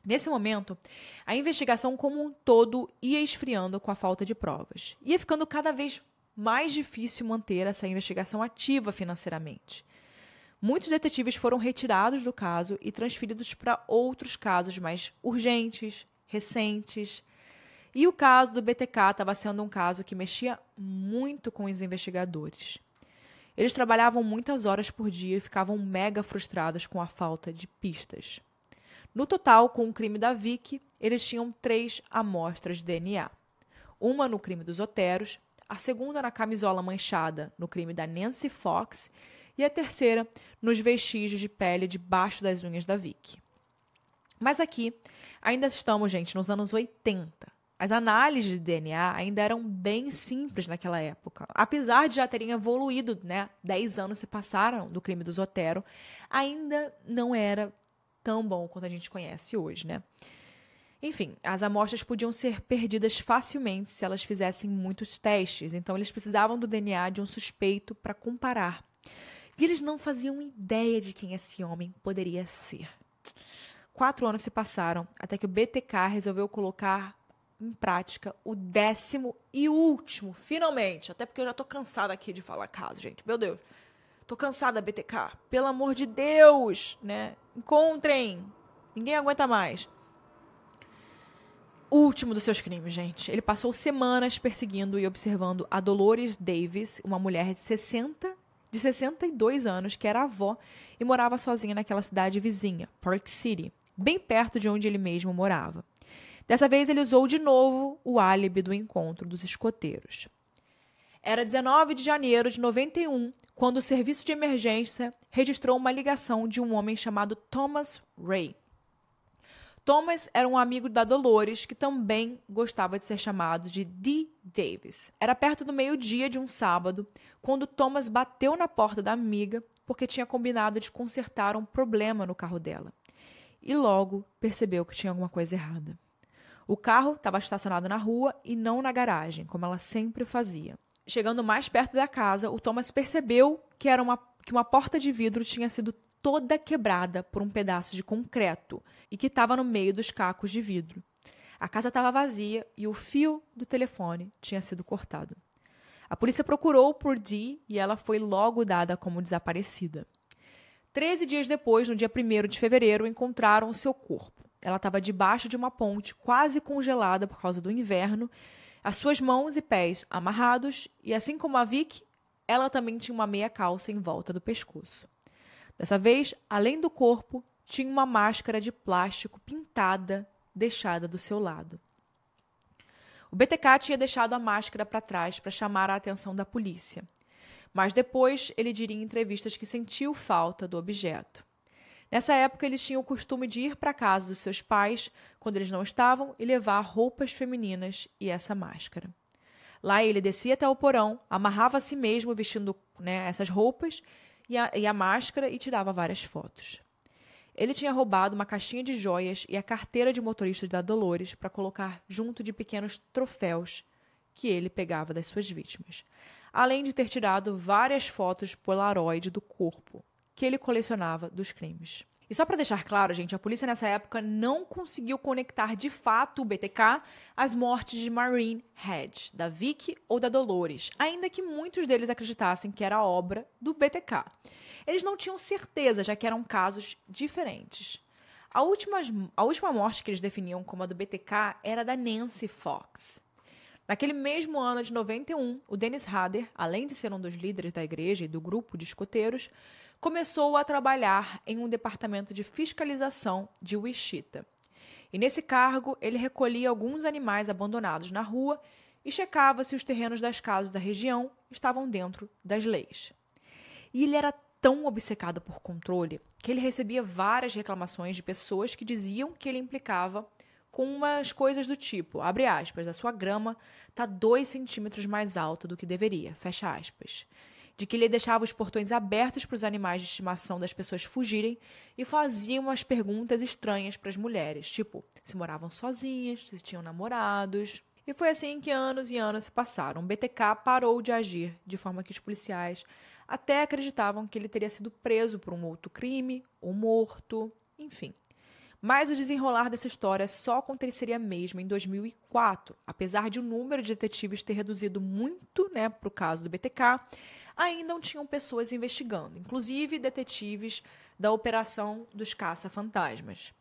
Nesse momento, a investigação como um todo ia esfriando com a falta de provas. Ia ficando cada vez mais difícil manter essa investigação ativa financeiramente. Muitos detetives foram retirados do caso e transferidos para outros casos mais urgentes, recentes. E o caso do BTK estava sendo um caso que mexia muito com os investigadores. Eles trabalhavam muitas horas por dia e ficavam mega frustrados com a falta de pistas. No total, com o crime da Vicky, eles tinham três amostras de DNA. Uma no crime dos Oteros, a segunda na camisola manchada no crime da Nancy Fox e a terceira nos vestígios de pele debaixo das unhas da Vicky. Mas aqui, ainda estamos, gente, nos anos 80. As análises de DNA ainda eram bem simples naquela época. Apesar de já terem evoluído, né? Dez anos se passaram do crime do Zotero, ainda não era tão bom quanto a gente conhece hoje, né? Enfim, as amostras podiam ser perdidas facilmente se elas fizessem muitos testes, então eles precisavam do DNA de um suspeito para comparar. E eles não faziam ideia de quem esse homem poderia ser. Quatro anos se passaram até que o BTK resolveu colocar em prática o décimo e último, finalmente. Até porque eu já tô cansada aqui de falar caso, gente. Meu Deus. Tô cansada, BTK. Pelo amor de Deus, né? Encontrem. Ninguém aguenta mais. último dos seus crimes, gente. Ele passou semanas perseguindo e observando a Dolores Davis, uma mulher de 60 de 62 anos, que era avó e morava sozinha naquela cidade vizinha, Park City, bem perto de onde ele mesmo morava. Dessa vez ele usou de novo o álibi do encontro dos escoteiros. Era 19 de janeiro de 91, quando o serviço de emergência registrou uma ligação de um homem chamado Thomas Ray. Thomas era um amigo da Dolores que também gostava de ser chamado de D. Davis. Era perto do meio-dia de um sábado quando Thomas bateu na porta da amiga porque tinha combinado de consertar um problema no carro dela. E logo percebeu que tinha alguma coisa errada. O carro estava estacionado na rua e não na garagem, como ela sempre fazia. Chegando mais perto da casa, o Thomas percebeu que, era uma, que uma porta de vidro tinha sido toda quebrada por um pedaço de concreto e que estava no meio dos cacos de vidro. A casa estava vazia e o fio do telefone tinha sido cortado. A polícia procurou por Dee e ela foi logo dada como desaparecida. Treze dias depois, no dia 1 de fevereiro, encontraram seu corpo. Ela estava debaixo de uma ponte, quase congelada por causa do inverno, as suas mãos e pés amarrados, e assim como a Vicky, ela também tinha uma meia calça em volta do pescoço. Dessa vez, além do corpo, tinha uma máscara de plástico pintada deixada do seu lado. O BTK tinha deixado a máscara para trás para chamar a atenção da polícia, mas depois ele diria em entrevistas que sentiu falta do objeto. Nessa época, eles tinham o costume de ir para casa dos seus pais quando eles não estavam e levar roupas femininas e essa máscara. Lá ele descia até o porão, amarrava a si mesmo vestindo né, essas roupas e a, e a máscara e tirava várias fotos. Ele tinha roubado uma caixinha de joias e a carteira de motorista da Dolores para colocar junto de pequenos troféus que ele pegava das suas vítimas, além de ter tirado várias fotos Polaroid do corpo que ele colecionava dos crimes. E só para deixar claro, gente, a polícia nessa época não conseguiu conectar de fato o BTK às mortes de Marine Hedge, da Vicky ou da Dolores, ainda que muitos deles acreditassem que era obra do BTK. Eles não tinham certeza, já que eram casos diferentes. A última, a última morte que eles definiam como a do BTK era da Nancy Fox. Naquele mesmo ano de 91, o Dennis Hader, além de ser um dos líderes da igreja e do grupo de escoteiros, começou a trabalhar em um departamento de fiscalização de Wichita. E nesse cargo, ele recolhia alguns animais abandonados na rua e checava se os terrenos das casas da região estavam dentro das leis. E ele era tão obcecado por controle que ele recebia várias reclamações de pessoas que diziam que ele implicava com umas coisas do tipo, abre aspas, a sua grama está dois centímetros mais alta do que deveria, fecha aspas de que ele deixava os portões abertos para os animais de estimação das pessoas fugirem e fazia umas perguntas estranhas para as mulheres, tipo se moravam sozinhas, se tinham namorados. E foi assim que anos e anos se passaram. O BTK parou de agir, de forma que os policiais até acreditavam que ele teria sido preso por um outro crime ou morto, enfim. Mas o desenrolar dessa história só aconteceria mesmo em 2004, apesar de o número de detetives ter reduzido muito né, para o caso do BTK ainda não tinham pessoas investigando, inclusive detetives da Operação dos Caça-Fantasmas.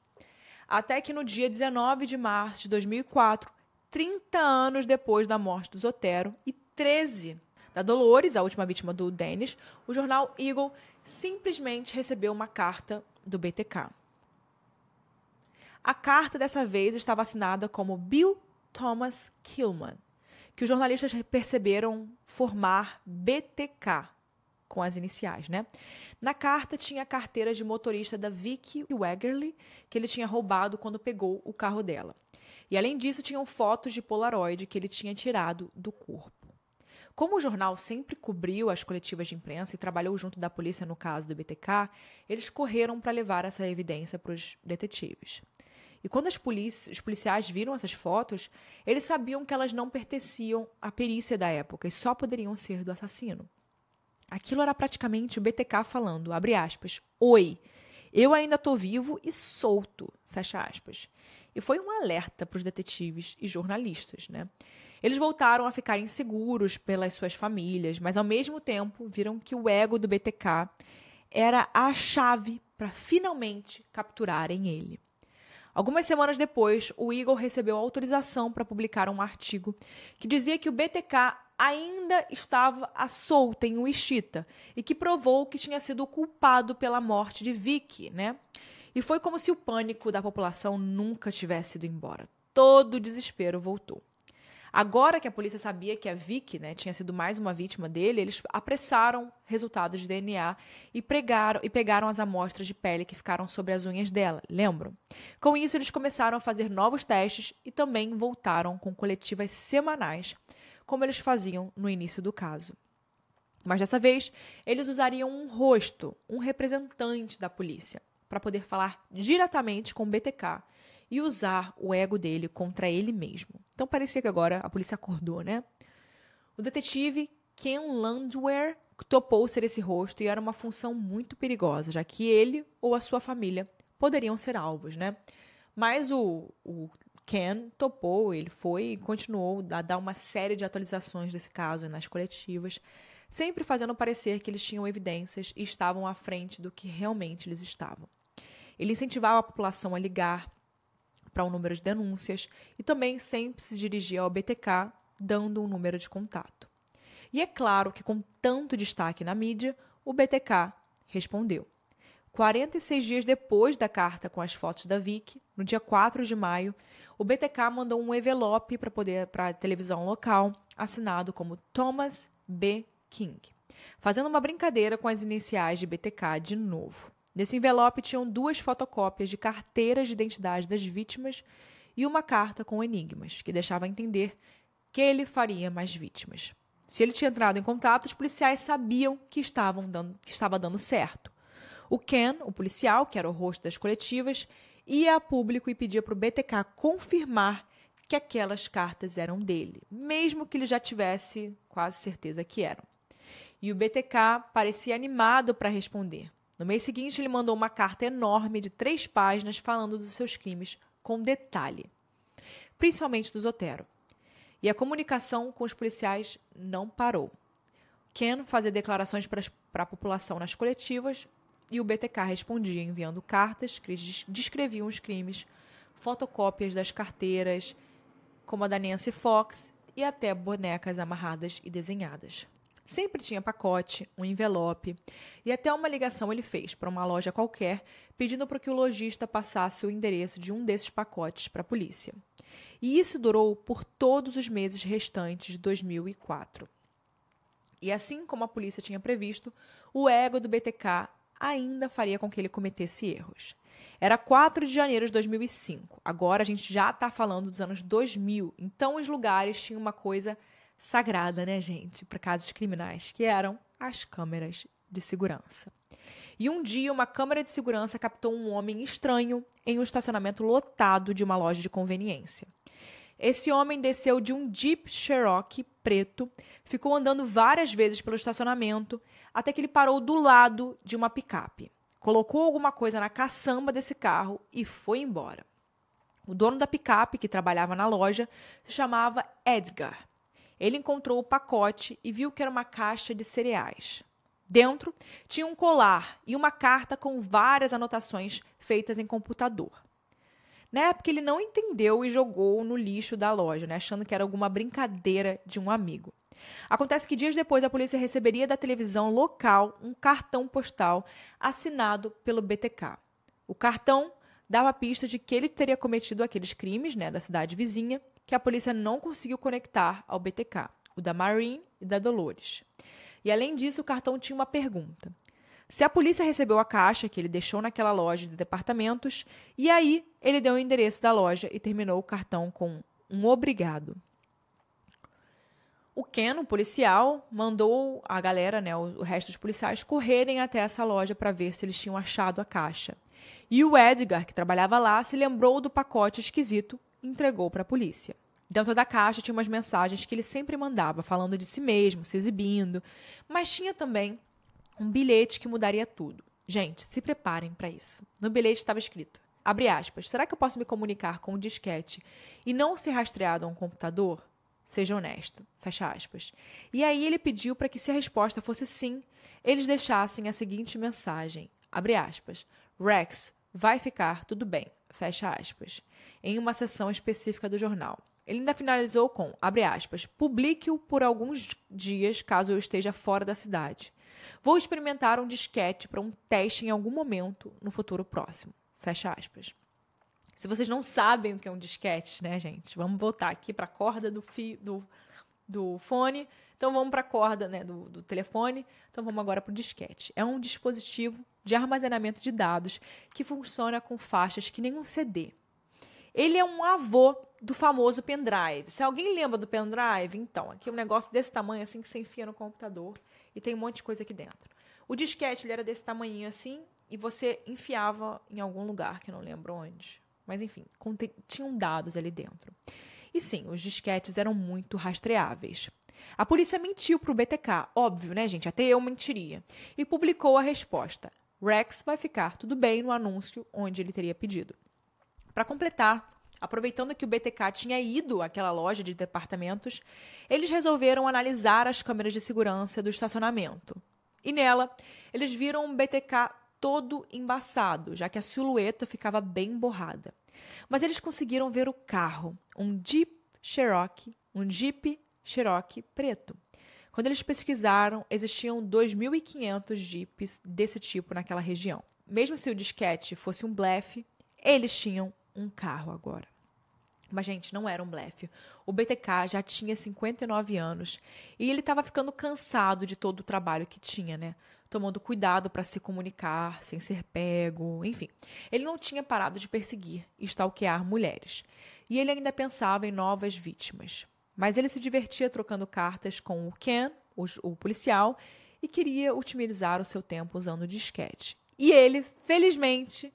Até que no dia 19 de março de 2004, 30 anos depois da morte do Zotero e 13 da Dolores, a última vítima do Dennis, o jornal Eagle simplesmente recebeu uma carta do BTK. A carta dessa vez estava assinada como Bill Thomas Killman, que os jornalistas perceberam formar BTK com as iniciais, né? Na carta tinha a carteira de motorista da Vicky Waggerly, que ele tinha roubado quando pegou o carro dela. E além disso, tinham fotos de Polaroid que ele tinha tirado do corpo. Como o jornal sempre cobriu as coletivas de imprensa e trabalhou junto da polícia no caso do BTK, eles correram para levar essa evidência para os detetives. E quando os policiais viram essas fotos, eles sabiam que elas não pertenciam à perícia da época e só poderiam ser do assassino. Aquilo era praticamente o BTK falando, abre aspas, oi, eu ainda estou vivo e solto, fecha aspas. E foi um alerta para os detetives e jornalistas, né? Eles voltaram a ficar inseguros pelas suas famílias, mas ao mesmo tempo viram que o ego do BTK era a chave para finalmente capturarem ele. Algumas semanas depois, o Eagle recebeu autorização para publicar um artigo que dizia que o BTK ainda estava à solta em Wichita e que provou que tinha sido culpado pela morte de Vicky, né? E foi como se o pânico da população nunca tivesse ido embora. Todo o desespero voltou. Agora que a polícia sabia que a Vicky né, tinha sido mais uma vítima dele, eles apressaram resultados de DNA e, pregaram, e pegaram as amostras de pele que ficaram sobre as unhas dela, lembram? Com isso, eles começaram a fazer novos testes e também voltaram com coletivas semanais, como eles faziam no início do caso. Mas dessa vez, eles usariam um rosto, um representante da polícia, para poder falar diretamente com o BTK e usar o ego dele contra ele mesmo. Então parecia que agora a polícia acordou, né? O detetive Ken Landwehr topou ser esse rosto e era uma função muito perigosa, já que ele ou a sua família poderiam ser alvos, né? Mas o, o Ken topou, ele foi e continuou a dar uma série de atualizações desse caso nas coletivas, sempre fazendo parecer que eles tinham evidências e estavam à frente do que realmente eles estavam. Ele incentivava a população a ligar para um número de denúncias e também sempre se dirigia ao BTK dando um número de contato. E é claro que, com tanto destaque na mídia, o BTK respondeu. 46 dias depois da carta com as fotos da Vicky, no dia 4 de maio, o BTK mandou um envelope para poder para a televisão local, assinado como Thomas B. King, fazendo uma brincadeira com as iniciais de BTK de novo. Nesse envelope tinham duas fotocópias de carteiras de identidade das vítimas e uma carta com enigmas, que deixava entender que ele faria mais vítimas. Se ele tinha entrado em contato, os policiais sabiam que, estavam dando, que estava dando certo. O Ken, o policial, que era o rosto das coletivas, ia a público e pedia para o BTK confirmar que aquelas cartas eram dele, mesmo que ele já tivesse quase certeza que eram. E o BTK parecia animado para responder. No mês seguinte, ele mandou uma carta enorme de três páginas falando dos seus crimes com detalhe, principalmente do Zotero. E a comunicação com os policiais não parou. Ken fazia declarações para a população nas coletivas e o BTK respondia enviando cartas que descreviam os crimes, fotocópias das carteiras, como a da Nancy Fox, e até bonecas amarradas e desenhadas. Sempre tinha pacote, um envelope e até uma ligação ele fez para uma loja qualquer pedindo para que o lojista passasse o endereço de um desses pacotes para a polícia. E isso durou por todos os meses restantes de 2004. E assim como a polícia tinha previsto, o ego do BTK ainda faria com que ele cometesse erros. Era 4 de janeiro de 2005. Agora a gente já está falando dos anos 2000. Então os lugares tinham uma coisa sagrada, né, gente, para casos criminais, que eram as câmeras de segurança. E um dia, uma câmera de segurança captou um homem estranho em um estacionamento lotado de uma loja de conveniência. Esse homem desceu de um Jeep Cherokee preto, ficou andando várias vezes pelo estacionamento, até que ele parou do lado de uma picape. Colocou alguma coisa na caçamba desse carro e foi embora. O dono da picape, que trabalhava na loja, se chamava Edgar. Ele encontrou o pacote e viu que era uma caixa de cereais. Dentro tinha um colar e uma carta com várias anotações feitas em computador. Na época, ele não entendeu e jogou no lixo da loja, né, achando que era alguma brincadeira de um amigo. Acontece que dias depois a polícia receberia da televisão local um cartão postal assinado pelo BTK. O cartão dava a pista de que ele teria cometido aqueles crimes né, da cidade vizinha que a polícia não conseguiu conectar ao BTK, o da Marine e da Dolores. E além disso, o cartão tinha uma pergunta. Se a polícia recebeu a caixa que ele deixou naquela loja de departamentos, e aí ele deu o endereço da loja e terminou o cartão com um obrigado. O Ken, o policial, mandou a galera, né, o resto dos policiais, correrem até essa loja para ver se eles tinham achado a caixa. E o Edgar, que trabalhava lá, se lembrou do pacote esquisito entregou para a polícia. Dentro da caixa tinha umas mensagens que ele sempre mandava, falando de si mesmo, se exibindo, mas tinha também um bilhete que mudaria tudo. Gente, se preparem para isso. No bilhete estava escrito: abre aspas, será que eu posso me comunicar com um disquete e não ser rastreado a um computador? Seja honesto. Fecha aspas. E aí ele pediu para que, se a resposta fosse sim, eles deixassem a seguinte mensagem: abre aspas, Rex, vai ficar tudo bem fecha aspas, em uma seção específica do jornal. Ele ainda finalizou com, abre aspas, publique-o por alguns dias caso eu esteja fora da cidade. Vou experimentar um disquete para um teste em algum momento no futuro próximo. Fecha aspas. Se vocês não sabem o que é um disquete, né, gente? Vamos voltar aqui para a corda do, do, do fone. Então vamos para a corda né, do, do telefone. Então vamos agora para o disquete. É um dispositivo de armazenamento de dados que funciona com faixas que nem um CD. Ele é um avô do famoso pendrive. Se alguém lembra do pendrive, então, aqui é um negócio desse tamanho assim que você enfia no computador e tem um monte de coisa aqui dentro. O disquete ele era desse tamanho assim e você enfiava em algum lugar que eu não lembro onde. Mas enfim, tinham dados ali dentro. E sim, os disquetes eram muito rastreáveis. A polícia mentiu para o BTK, óbvio, né, gente? Até eu mentiria. E publicou a resposta: Rex vai ficar tudo bem no anúncio onde ele teria pedido. Para completar, aproveitando que o BTK tinha ido àquela loja de departamentos, eles resolveram analisar as câmeras de segurança do estacionamento. E nela, eles viram um BTK todo embaçado, já que a silhueta ficava bem borrada. Mas eles conseguiram ver o carro, um Jeep Cherokee, um Jeep Cherokee preto. Quando eles pesquisaram, existiam 2.500 Jeeps desse tipo naquela região. Mesmo se o disquete fosse um blefe, eles tinham um carro agora. Mas, gente, não era um blefe. O BTK já tinha 59 anos e ele estava ficando cansado de todo o trabalho que tinha, né? Tomando cuidado para se comunicar, sem ser pego, enfim. Ele não tinha parado de perseguir e stalkear mulheres. E ele ainda pensava em novas vítimas. Mas ele se divertia trocando cartas com o Ken, o, o policial, e queria otimizar o seu tempo usando disquete. E ele, felizmente,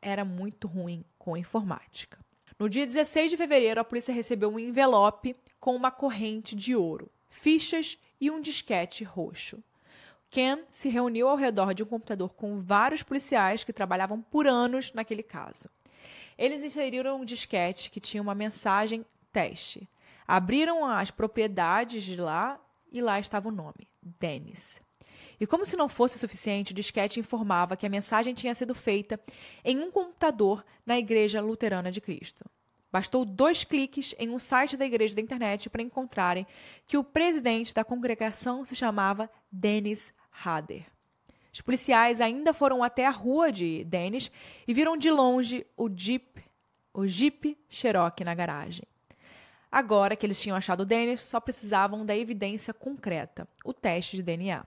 era muito ruim com informática. No dia 16 de fevereiro, a polícia recebeu um envelope com uma corrente de ouro, fichas e um disquete roxo. Ken se reuniu ao redor de um computador com vários policiais que trabalhavam por anos naquele caso. Eles inseriram um disquete que tinha uma mensagem teste. Abriram as propriedades de lá e lá estava o nome: Dennis. E como se não fosse suficiente, o disquete informava que a mensagem tinha sido feita em um computador na Igreja Luterana de Cristo. Bastou dois cliques em um site da igreja da internet para encontrarem que o presidente da congregação se chamava Dennis Hader. Os policiais ainda foram até a rua de Dennis e viram de longe o Jeep, o Jeep Cherokee na garagem. Agora que eles tinham achado Dennis, só precisavam da evidência concreta, o teste de DNA.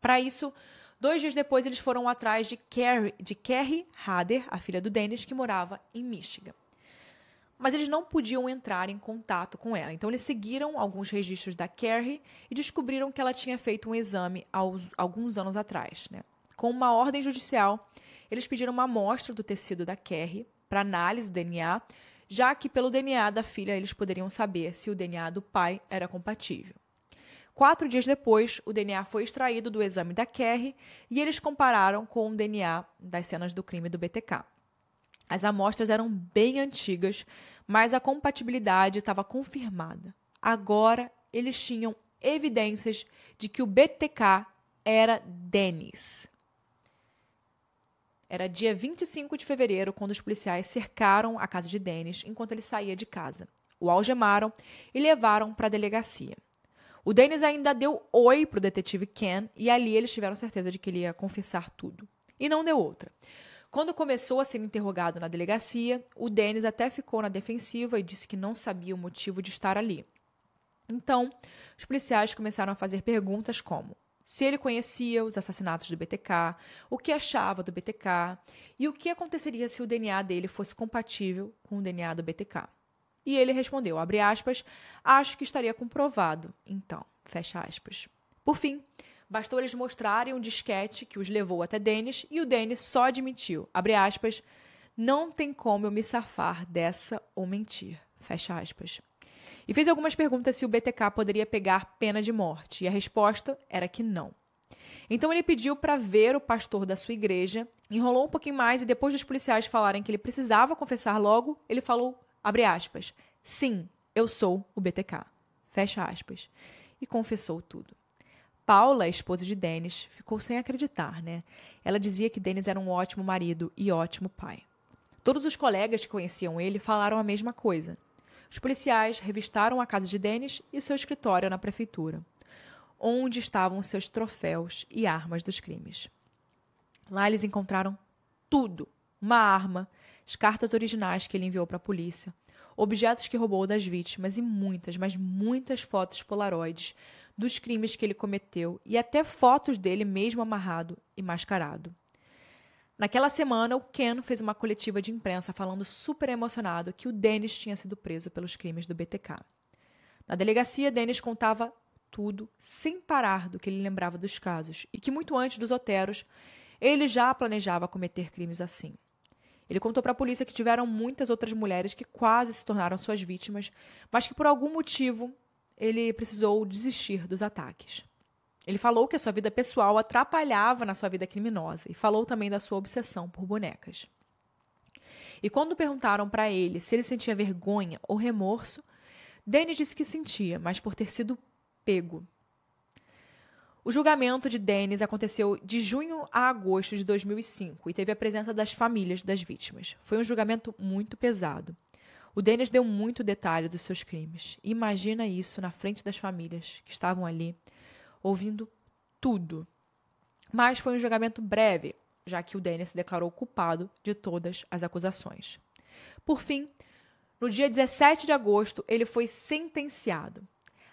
Para isso, dois dias depois, eles foram atrás de Carrie, de Carrie Hader, a filha do Dennis, que morava em Michigan mas eles não podiam entrar em contato com ela. Então eles seguiram alguns registros da Carrie e descobriram que ela tinha feito um exame aos, alguns anos atrás. Né? Com uma ordem judicial, eles pediram uma amostra do tecido da Carrie para análise do DNA, já que pelo DNA da filha eles poderiam saber se o DNA do pai era compatível. Quatro dias depois, o DNA foi extraído do exame da Carrie e eles compararam com o DNA das cenas do crime do BTK. As amostras eram bem antigas, mas a compatibilidade estava confirmada. Agora eles tinham evidências de que o BTK era Dennis. Era dia 25 de fevereiro quando os policiais cercaram a casa de Dennis enquanto ele saía de casa. O algemaram e levaram para a delegacia. O Dennis ainda deu oi para o detetive Ken e ali eles tiveram certeza de que ele ia confessar tudo. E não deu outra. Quando começou a ser interrogado na delegacia, o Denis até ficou na defensiva e disse que não sabia o motivo de estar ali. Então, os policiais começaram a fazer perguntas como se ele conhecia os assassinatos do BTK, o que achava do BTK e o que aconteceria se o DNA dele fosse compatível com o DNA do BTK. E ele respondeu, abre aspas, acho que estaria comprovado, então, fecha aspas. Por fim, Bastou eles mostrarem um disquete que os levou até Denis e o Denis só admitiu, abre aspas, não tem como eu me safar dessa ou mentir, fecha aspas. E fez algumas perguntas se o BTK poderia pegar pena de morte, e a resposta era que não. Então ele pediu para ver o pastor da sua igreja, enrolou um pouquinho mais e depois dos policiais falarem que ele precisava confessar logo, ele falou, abre aspas, sim, eu sou o BTK, fecha aspas, e confessou tudo. Paula, a esposa de Dennis, ficou sem acreditar, né? Ela dizia que Dennis era um ótimo marido e ótimo pai. Todos os colegas que conheciam ele falaram a mesma coisa. Os policiais revistaram a casa de Dennis e seu escritório na prefeitura, onde estavam seus troféus e armas dos crimes. Lá eles encontraram tudo: uma arma, as cartas originais que ele enviou para a polícia, objetos que roubou das vítimas e muitas, mas muitas fotos polaroides dos crimes que ele cometeu e até fotos dele mesmo amarrado e mascarado. Naquela semana, o Ken fez uma coletiva de imprensa falando super emocionado que o Dennis tinha sido preso pelos crimes do BTK. Na delegacia, Dennis contava tudo sem parar do que ele lembrava dos casos e que muito antes dos Oteros, ele já planejava cometer crimes assim. Ele contou para a polícia que tiveram muitas outras mulheres que quase se tornaram suas vítimas, mas que por algum motivo ele precisou desistir dos ataques. Ele falou que a sua vida pessoal atrapalhava na sua vida criminosa e falou também da sua obsessão por bonecas. E quando perguntaram para ele se ele sentia vergonha ou remorso, Dennis disse que sentia, mas por ter sido pego. O julgamento de Dennis aconteceu de junho a agosto de 2005 e teve a presença das famílias das vítimas. Foi um julgamento muito pesado. O Dennis deu muito detalhe dos seus crimes. Imagina isso na frente das famílias que estavam ali ouvindo tudo. Mas foi um julgamento breve, já que o Dennis se declarou culpado de todas as acusações. Por fim, no dia 17 de agosto, ele foi sentenciado.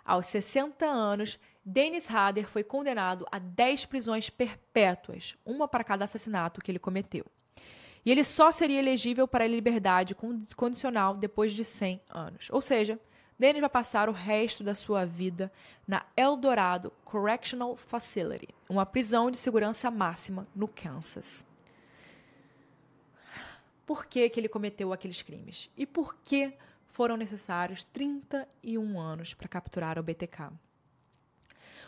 Aos 60 anos, Dennis Rader foi condenado a 10 prisões perpétuas, uma para cada assassinato que ele cometeu. E ele só seria elegível para a liberdade condicional depois de 100 anos. Ou seja, Dennis vai passar o resto da sua vida na Eldorado Correctional Facility, uma prisão de segurança máxima no Kansas. Por que, que ele cometeu aqueles crimes? E por que foram necessários 31 anos para capturar o BTK?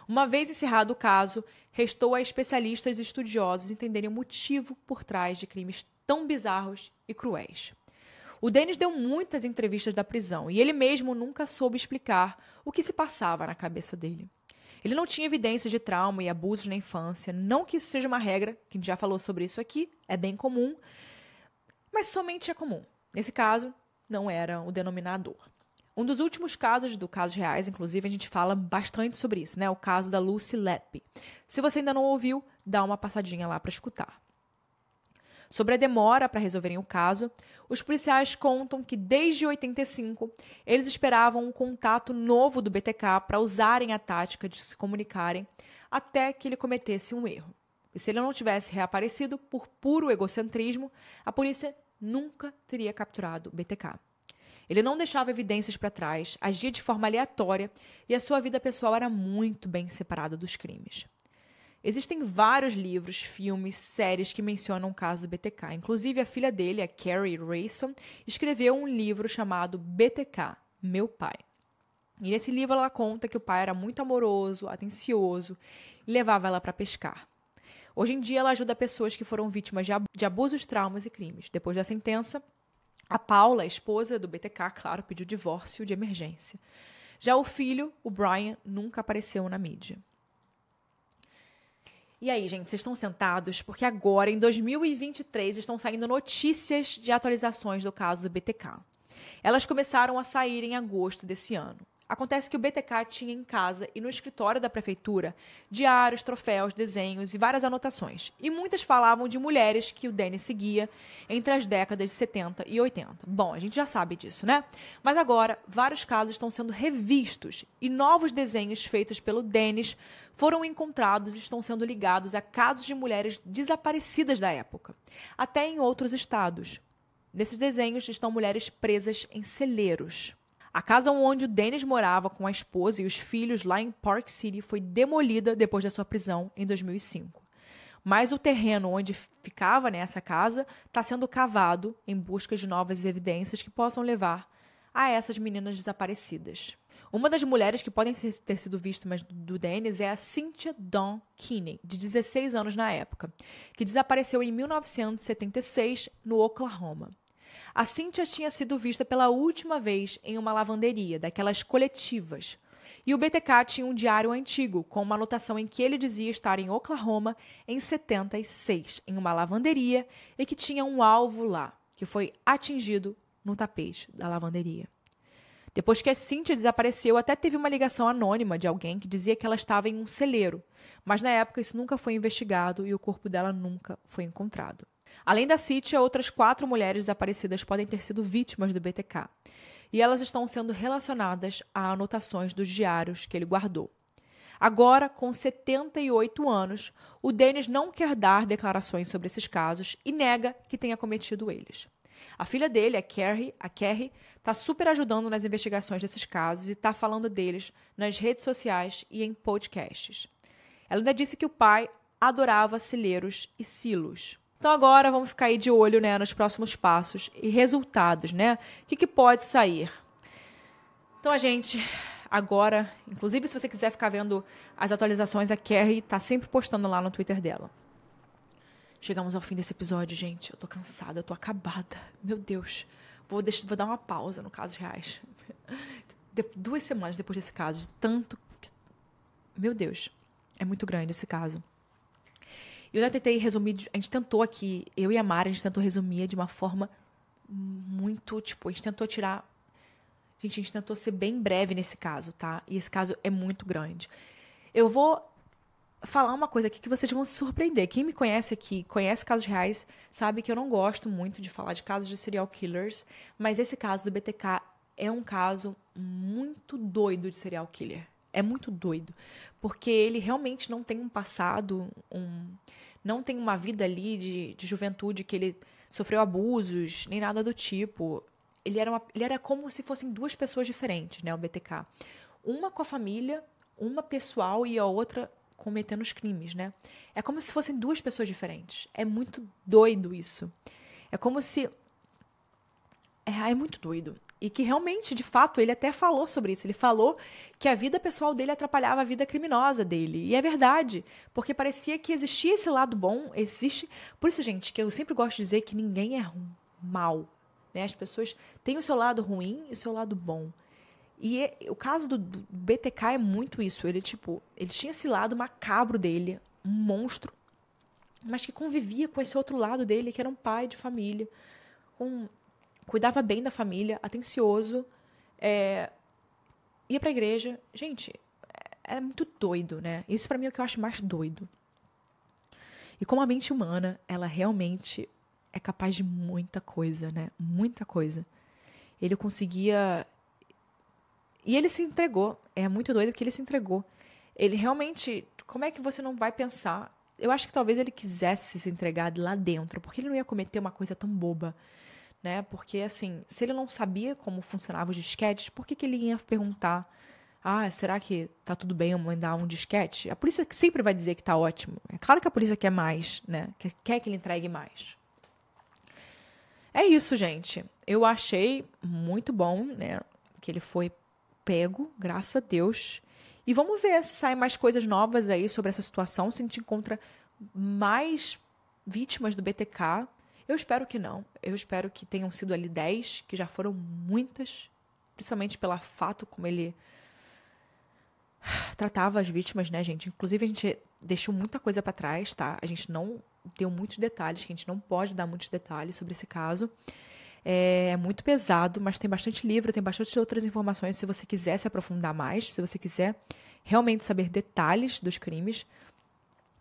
Uma vez encerrado o caso, restou a especialistas e estudiosos entenderem o motivo por trás de crimes tão bizarros e cruéis. O Denis deu muitas entrevistas da prisão e ele mesmo nunca soube explicar o que se passava na cabeça dele. Ele não tinha evidências de trauma e abusos na infância, não que isso seja uma regra, que a gente já falou sobre isso aqui, é bem comum, mas somente é comum. Nesse caso, não era o denominador. Um dos últimos casos do Casos Reais, inclusive, a gente fala bastante sobre isso, né? O caso da Lucy Lepp. Se você ainda não ouviu, dá uma passadinha lá para escutar. Sobre a demora para resolverem o caso, os policiais contam que desde 85 eles esperavam um contato novo do BTK para usarem a tática de se comunicarem até que ele cometesse um erro. E se ele não tivesse reaparecido por puro egocentrismo, a polícia nunca teria capturado o BTK. Ele não deixava evidências para trás, agia de forma aleatória e a sua vida pessoal era muito bem separada dos crimes. Existem vários livros, filmes, séries que mencionam o caso do BTK. Inclusive, a filha dele, a Carrie Rayson, escreveu um livro chamado BTK, Meu Pai. E nesse livro ela conta que o pai era muito amoroso, atencioso e levava ela para pescar. Hoje em dia ela ajuda pessoas que foram vítimas de abusos, traumas e crimes. Depois da sentença, a Paula, a esposa do BTK, claro, pediu divórcio de emergência. Já o filho, o Brian, nunca apareceu na mídia. E aí, gente, vocês estão sentados? Porque agora, em 2023, estão saindo notícias de atualizações do caso do BTK. Elas começaram a sair em agosto desse ano. Acontece que o BTK tinha em casa e no escritório da prefeitura diários, troféus, desenhos e várias anotações. E muitas falavam de mulheres que o Dennis seguia entre as décadas de 70 e 80. Bom, a gente já sabe disso, né? Mas agora, vários casos estão sendo revistos e novos desenhos feitos pelo Dennis foram encontrados e estão sendo ligados a casos de mulheres desaparecidas da época, até em outros estados. Nesses desenhos estão mulheres presas em celeiros. A casa onde o Dennis morava com a esposa e os filhos lá em Park City foi demolida depois da sua prisão em 2005. Mas o terreno onde ficava nessa casa está sendo cavado em busca de novas evidências que possam levar a essas meninas desaparecidas. Uma das mulheres que podem ter sido vítimas do Dennis é a Cynthia Dawn Kinney, de 16 anos na época, que desapareceu em 1976 no Oklahoma. A Cynthia tinha sido vista pela última vez em uma lavanderia, daquelas coletivas. E o BTK tinha um diário antigo, com uma anotação em que ele dizia estar em Oklahoma em 76, em uma lavanderia, e que tinha um alvo lá, que foi atingido no tapete da lavanderia. Depois que a Cynthia desapareceu, até teve uma ligação anônima de alguém que dizia que ela estava em um celeiro, mas na época isso nunca foi investigado e o corpo dela nunca foi encontrado. Além da City, outras quatro mulheres desaparecidas podem ter sido vítimas do BTK. E elas estão sendo relacionadas a anotações dos diários que ele guardou. Agora, com 78 anos, o Dennis não quer dar declarações sobre esses casos e nega que tenha cometido eles. A filha dele, a Carrie, a Carrie, está super ajudando nas investigações desses casos e está falando deles nas redes sociais e em podcasts. Ela ainda disse que o pai adorava celeiros e silos. Então agora vamos ficar aí de olho né, nos próximos passos e resultados, né? O que, que pode sair? Então a gente agora, inclusive se você quiser ficar vendo as atualizações, a Carrie está sempre postando lá no Twitter dela. Chegamos ao fim desse episódio, gente. Eu tô cansada, eu tô acabada. Meu Deus. Vou, deixar, vou dar uma pausa no casos reais. De, duas semanas depois desse caso, de tanto. Que... Meu Deus. É muito grande esse caso. Eu já tentei resumir, a gente tentou aqui, eu e a Mari, a gente tentou resumir de uma forma muito, tipo, a gente tentou tirar. Gente, a gente tentou ser bem breve nesse caso, tá? E esse caso é muito grande. Eu vou falar uma coisa aqui que vocês vão se surpreender. Quem me conhece aqui, conhece casos reais, sabe que eu não gosto muito de falar de casos de serial killers, mas esse caso do BTK é um caso muito doido de serial killer. É muito doido, porque ele realmente não tem um passado, um, não tem uma vida ali de, de juventude que ele sofreu abusos, nem nada do tipo. Ele era, uma, ele era como se fossem duas pessoas diferentes, né, o BTK. Uma com a família, uma pessoal e a outra cometendo os crimes, né? É como se fossem duas pessoas diferentes. É muito doido isso. É como se. É, é muito doido e que realmente, de fato, ele até falou sobre isso. Ele falou que a vida pessoal dele atrapalhava a vida criminosa dele. E é verdade, porque parecia que existia esse lado bom, existe. Por isso, gente, que eu sempre gosto de dizer que ninguém é mal. Né? As pessoas têm o seu lado ruim e o seu lado bom. E é, o caso do, do BTK é muito isso. Ele, tipo, ele tinha esse lado macabro dele, um monstro, mas que convivia com esse outro lado dele, que era um pai de família, um cuidava bem da família, atencioso, é, ia pra igreja. Gente, é, é muito doido, né? Isso para mim é o que eu acho mais doido. E como a mente humana, ela realmente é capaz de muita coisa, né? Muita coisa. Ele conseguia. E ele se entregou. É muito doido que ele se entregou. Ele realmente. Como é que você não vai pensar? Eu acho que talvez ele quisesse se entregar lá dentro, porque ele não ia cometer uma coisa tão boba né? Porque, assim, se ele não sabia como funcionava os disquetes, por que, que ele ia perguntar? Ah, será que tá tudo bem eu mandar um disquete? A polícia sempre vai dizer que tá ótimo. É claro que a polícia quer mais, né? Quer que ele entregue mais. É isso, gente. Eu achei muito bom, né? Que ele foi pego, graças a Deus. E vamos ver se saem mais coisas novas aí sobre essa situação, se a gente encontra mais vítimas do BTK. Eu espero que não. Eu espero que tenham sido ali 10, que já foram muitas, principalmente pelo fato como ele tratava as vítimas, né, gente? Inclusive, a gente deixou muita coisa para trás, tá? A gente não deu muitos detalhes, que a gente não pode dar muitos detalhes sobre esse caso. É muito pesado, mas tem bastante livro, tem bastante outras informações se você quiser se aprofundar mais, se você quiser realmente saber detalhes dos crimes.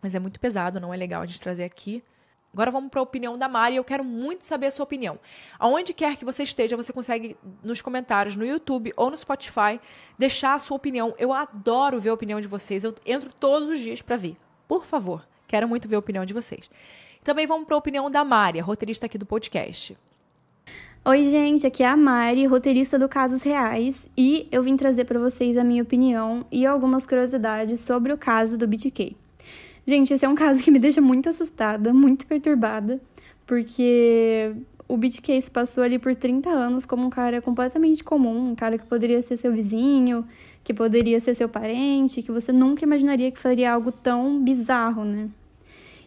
Mas é muito pesado, não é legal a gente trazer aqui. Agora vamos para a opinião da Mari. Eu quero muito saber a sua opinião. Aonde quer que você esteja, você consegue nos comentários no YouTube ou no Spotify deixar a sua opinião. Eu adoro ver a opinião de vocês. Eu entro todos os dias para ver. Por favor, quero muito ver a opinião de vocês. Também vamos para a opinião da Mari, roteirista aqui do podcast. Oi, gente, aqui é a Mari, roteirista do Casos Reais, e eu vim trazer para vocês a minha opinião e algumas curiosidades sobre o caso do BTK. Gente, esse é um caso que me deixa muito assustada, muito perturbada, porque o Beat Case passou ali por 30 anos como um cara completamente comum, um cara que poderia ser seu vizinho, que poderia ser seu parente, que você nunca imaginaria que faria algo tão bizarro, né?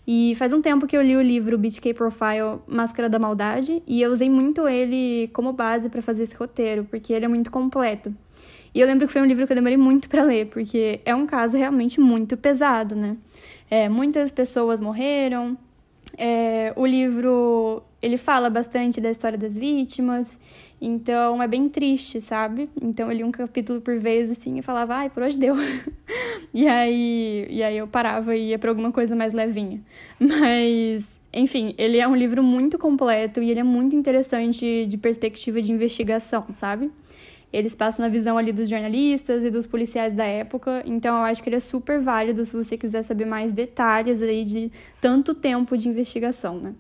E faz um tempo que eu li o livro BTK Profile Máscara da Maldade e eu usei muito ele como base para fazer esse roteiro, porque ele é muito completo. E eu lembro que foi um livro que eu demorei muito para ler, porque é um caso realmente muito pesado, né? É, muitas pessoas morreram. É, o livro ele fala bastante da história das vítimas, então é bem triste, sabe? Então eu li um capítulo por vez assim e falava, ai, por hoje deu. e aí, e aí eu parava e ia para alguma coisa mais levinha. Mas Enfim, ele é um livro muito completo e ele é muito interessante de perspectiva de investigação, sabe? Eles passam na visão ali dos jornalistas e dos policiais da época, então eu acho que ele é super válido se você quiser saber mais detalhes aí de tanto tempo de investigação, né?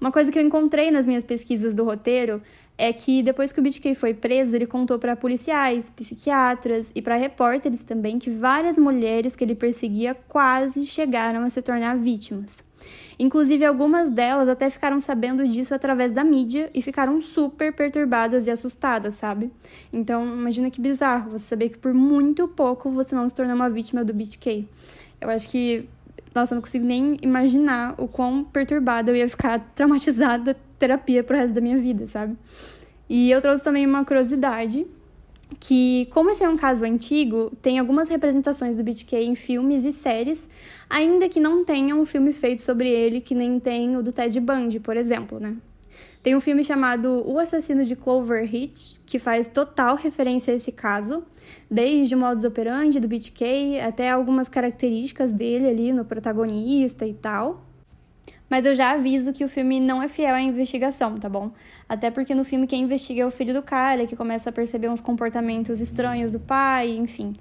Uma coisa que eu encontrei nas minhas pesquisas do roteiro é que depois que o BTK foi preso, ele contou para policiais, psiquiatras e para repórteres também que várias mulheres que ele perseguia quase chegaram a se tornar vítimas. Inclusive, algumas delas até ficaram sabendo disso através da mídia e ficaram super perturbadas e assustadas, sabe? Então, imagina que bizarro você saber que por muito pouco você não se tornou uma vítima do BTK. Eu acho que nossa, eu não consigo nem imaginar o quão perturbada eu ia ficar traumatizada da terapia pro resto da minha vida, sabe? E eu trouxe também uma curiosidade que, como esse é um caso antigo, tem algumas representações do BTK em filmes e séries, ainda que não tenha um filme feito sobre ele, que nem tem o do Ted Bundy, por exemplo, né? Tem um filme chamado O Assassino de Clover Hitch, que faz total referência a esse caso, desde o modus operandi do BTK até algumas características dele ali no protagonista e tal. Mas eu já aviso que o filme não é fiel à investigação, tá bom? Até porque no filme quem investiga é o filho do cara, que começa a perceber uns comportamentos estranhos do pai, enfim.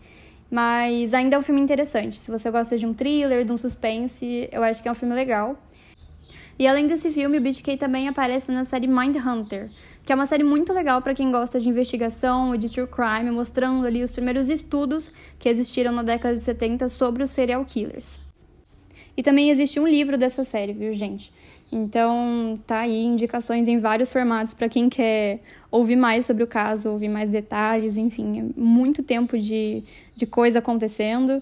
Mas ainda é um filme interessante. Se você gosta de um thriller, de um suspense, eu acho que é um filme legal. E além desse filme, o BTK também aparece na série Mindhunter, que é uma série muito legal para quem gosta de investigação e de true crime, mostrando ali os primeiros estudos que existiram na década de 70 sobre os serial killers. E também existe um livro dessa série, viu, gente? Então, tá aí indicações em vários formatos para quem quer ouvir mais sobre o caso, ouvir mais detalhes, enfim, é muito tempo de, de coisa acontecendo.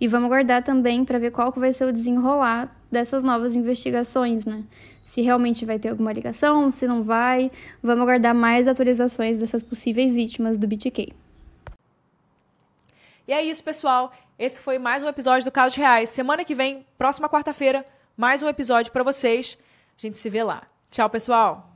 E vamos aguardar também para ver qual que vai ser o desenrolar dessas novas investigações, né? Se realmente vai ter alguma ligação, se não vai. Vamos aguardar mais atualizações dessas possíveis vítimas do BTK. E é isso, pessoal. Esse foi mais um episódio do Casos Reais. Semana que vem, próxima quarta-feira, mais um episódio para vocês. A gente se vê lá. Tchau, pessoal.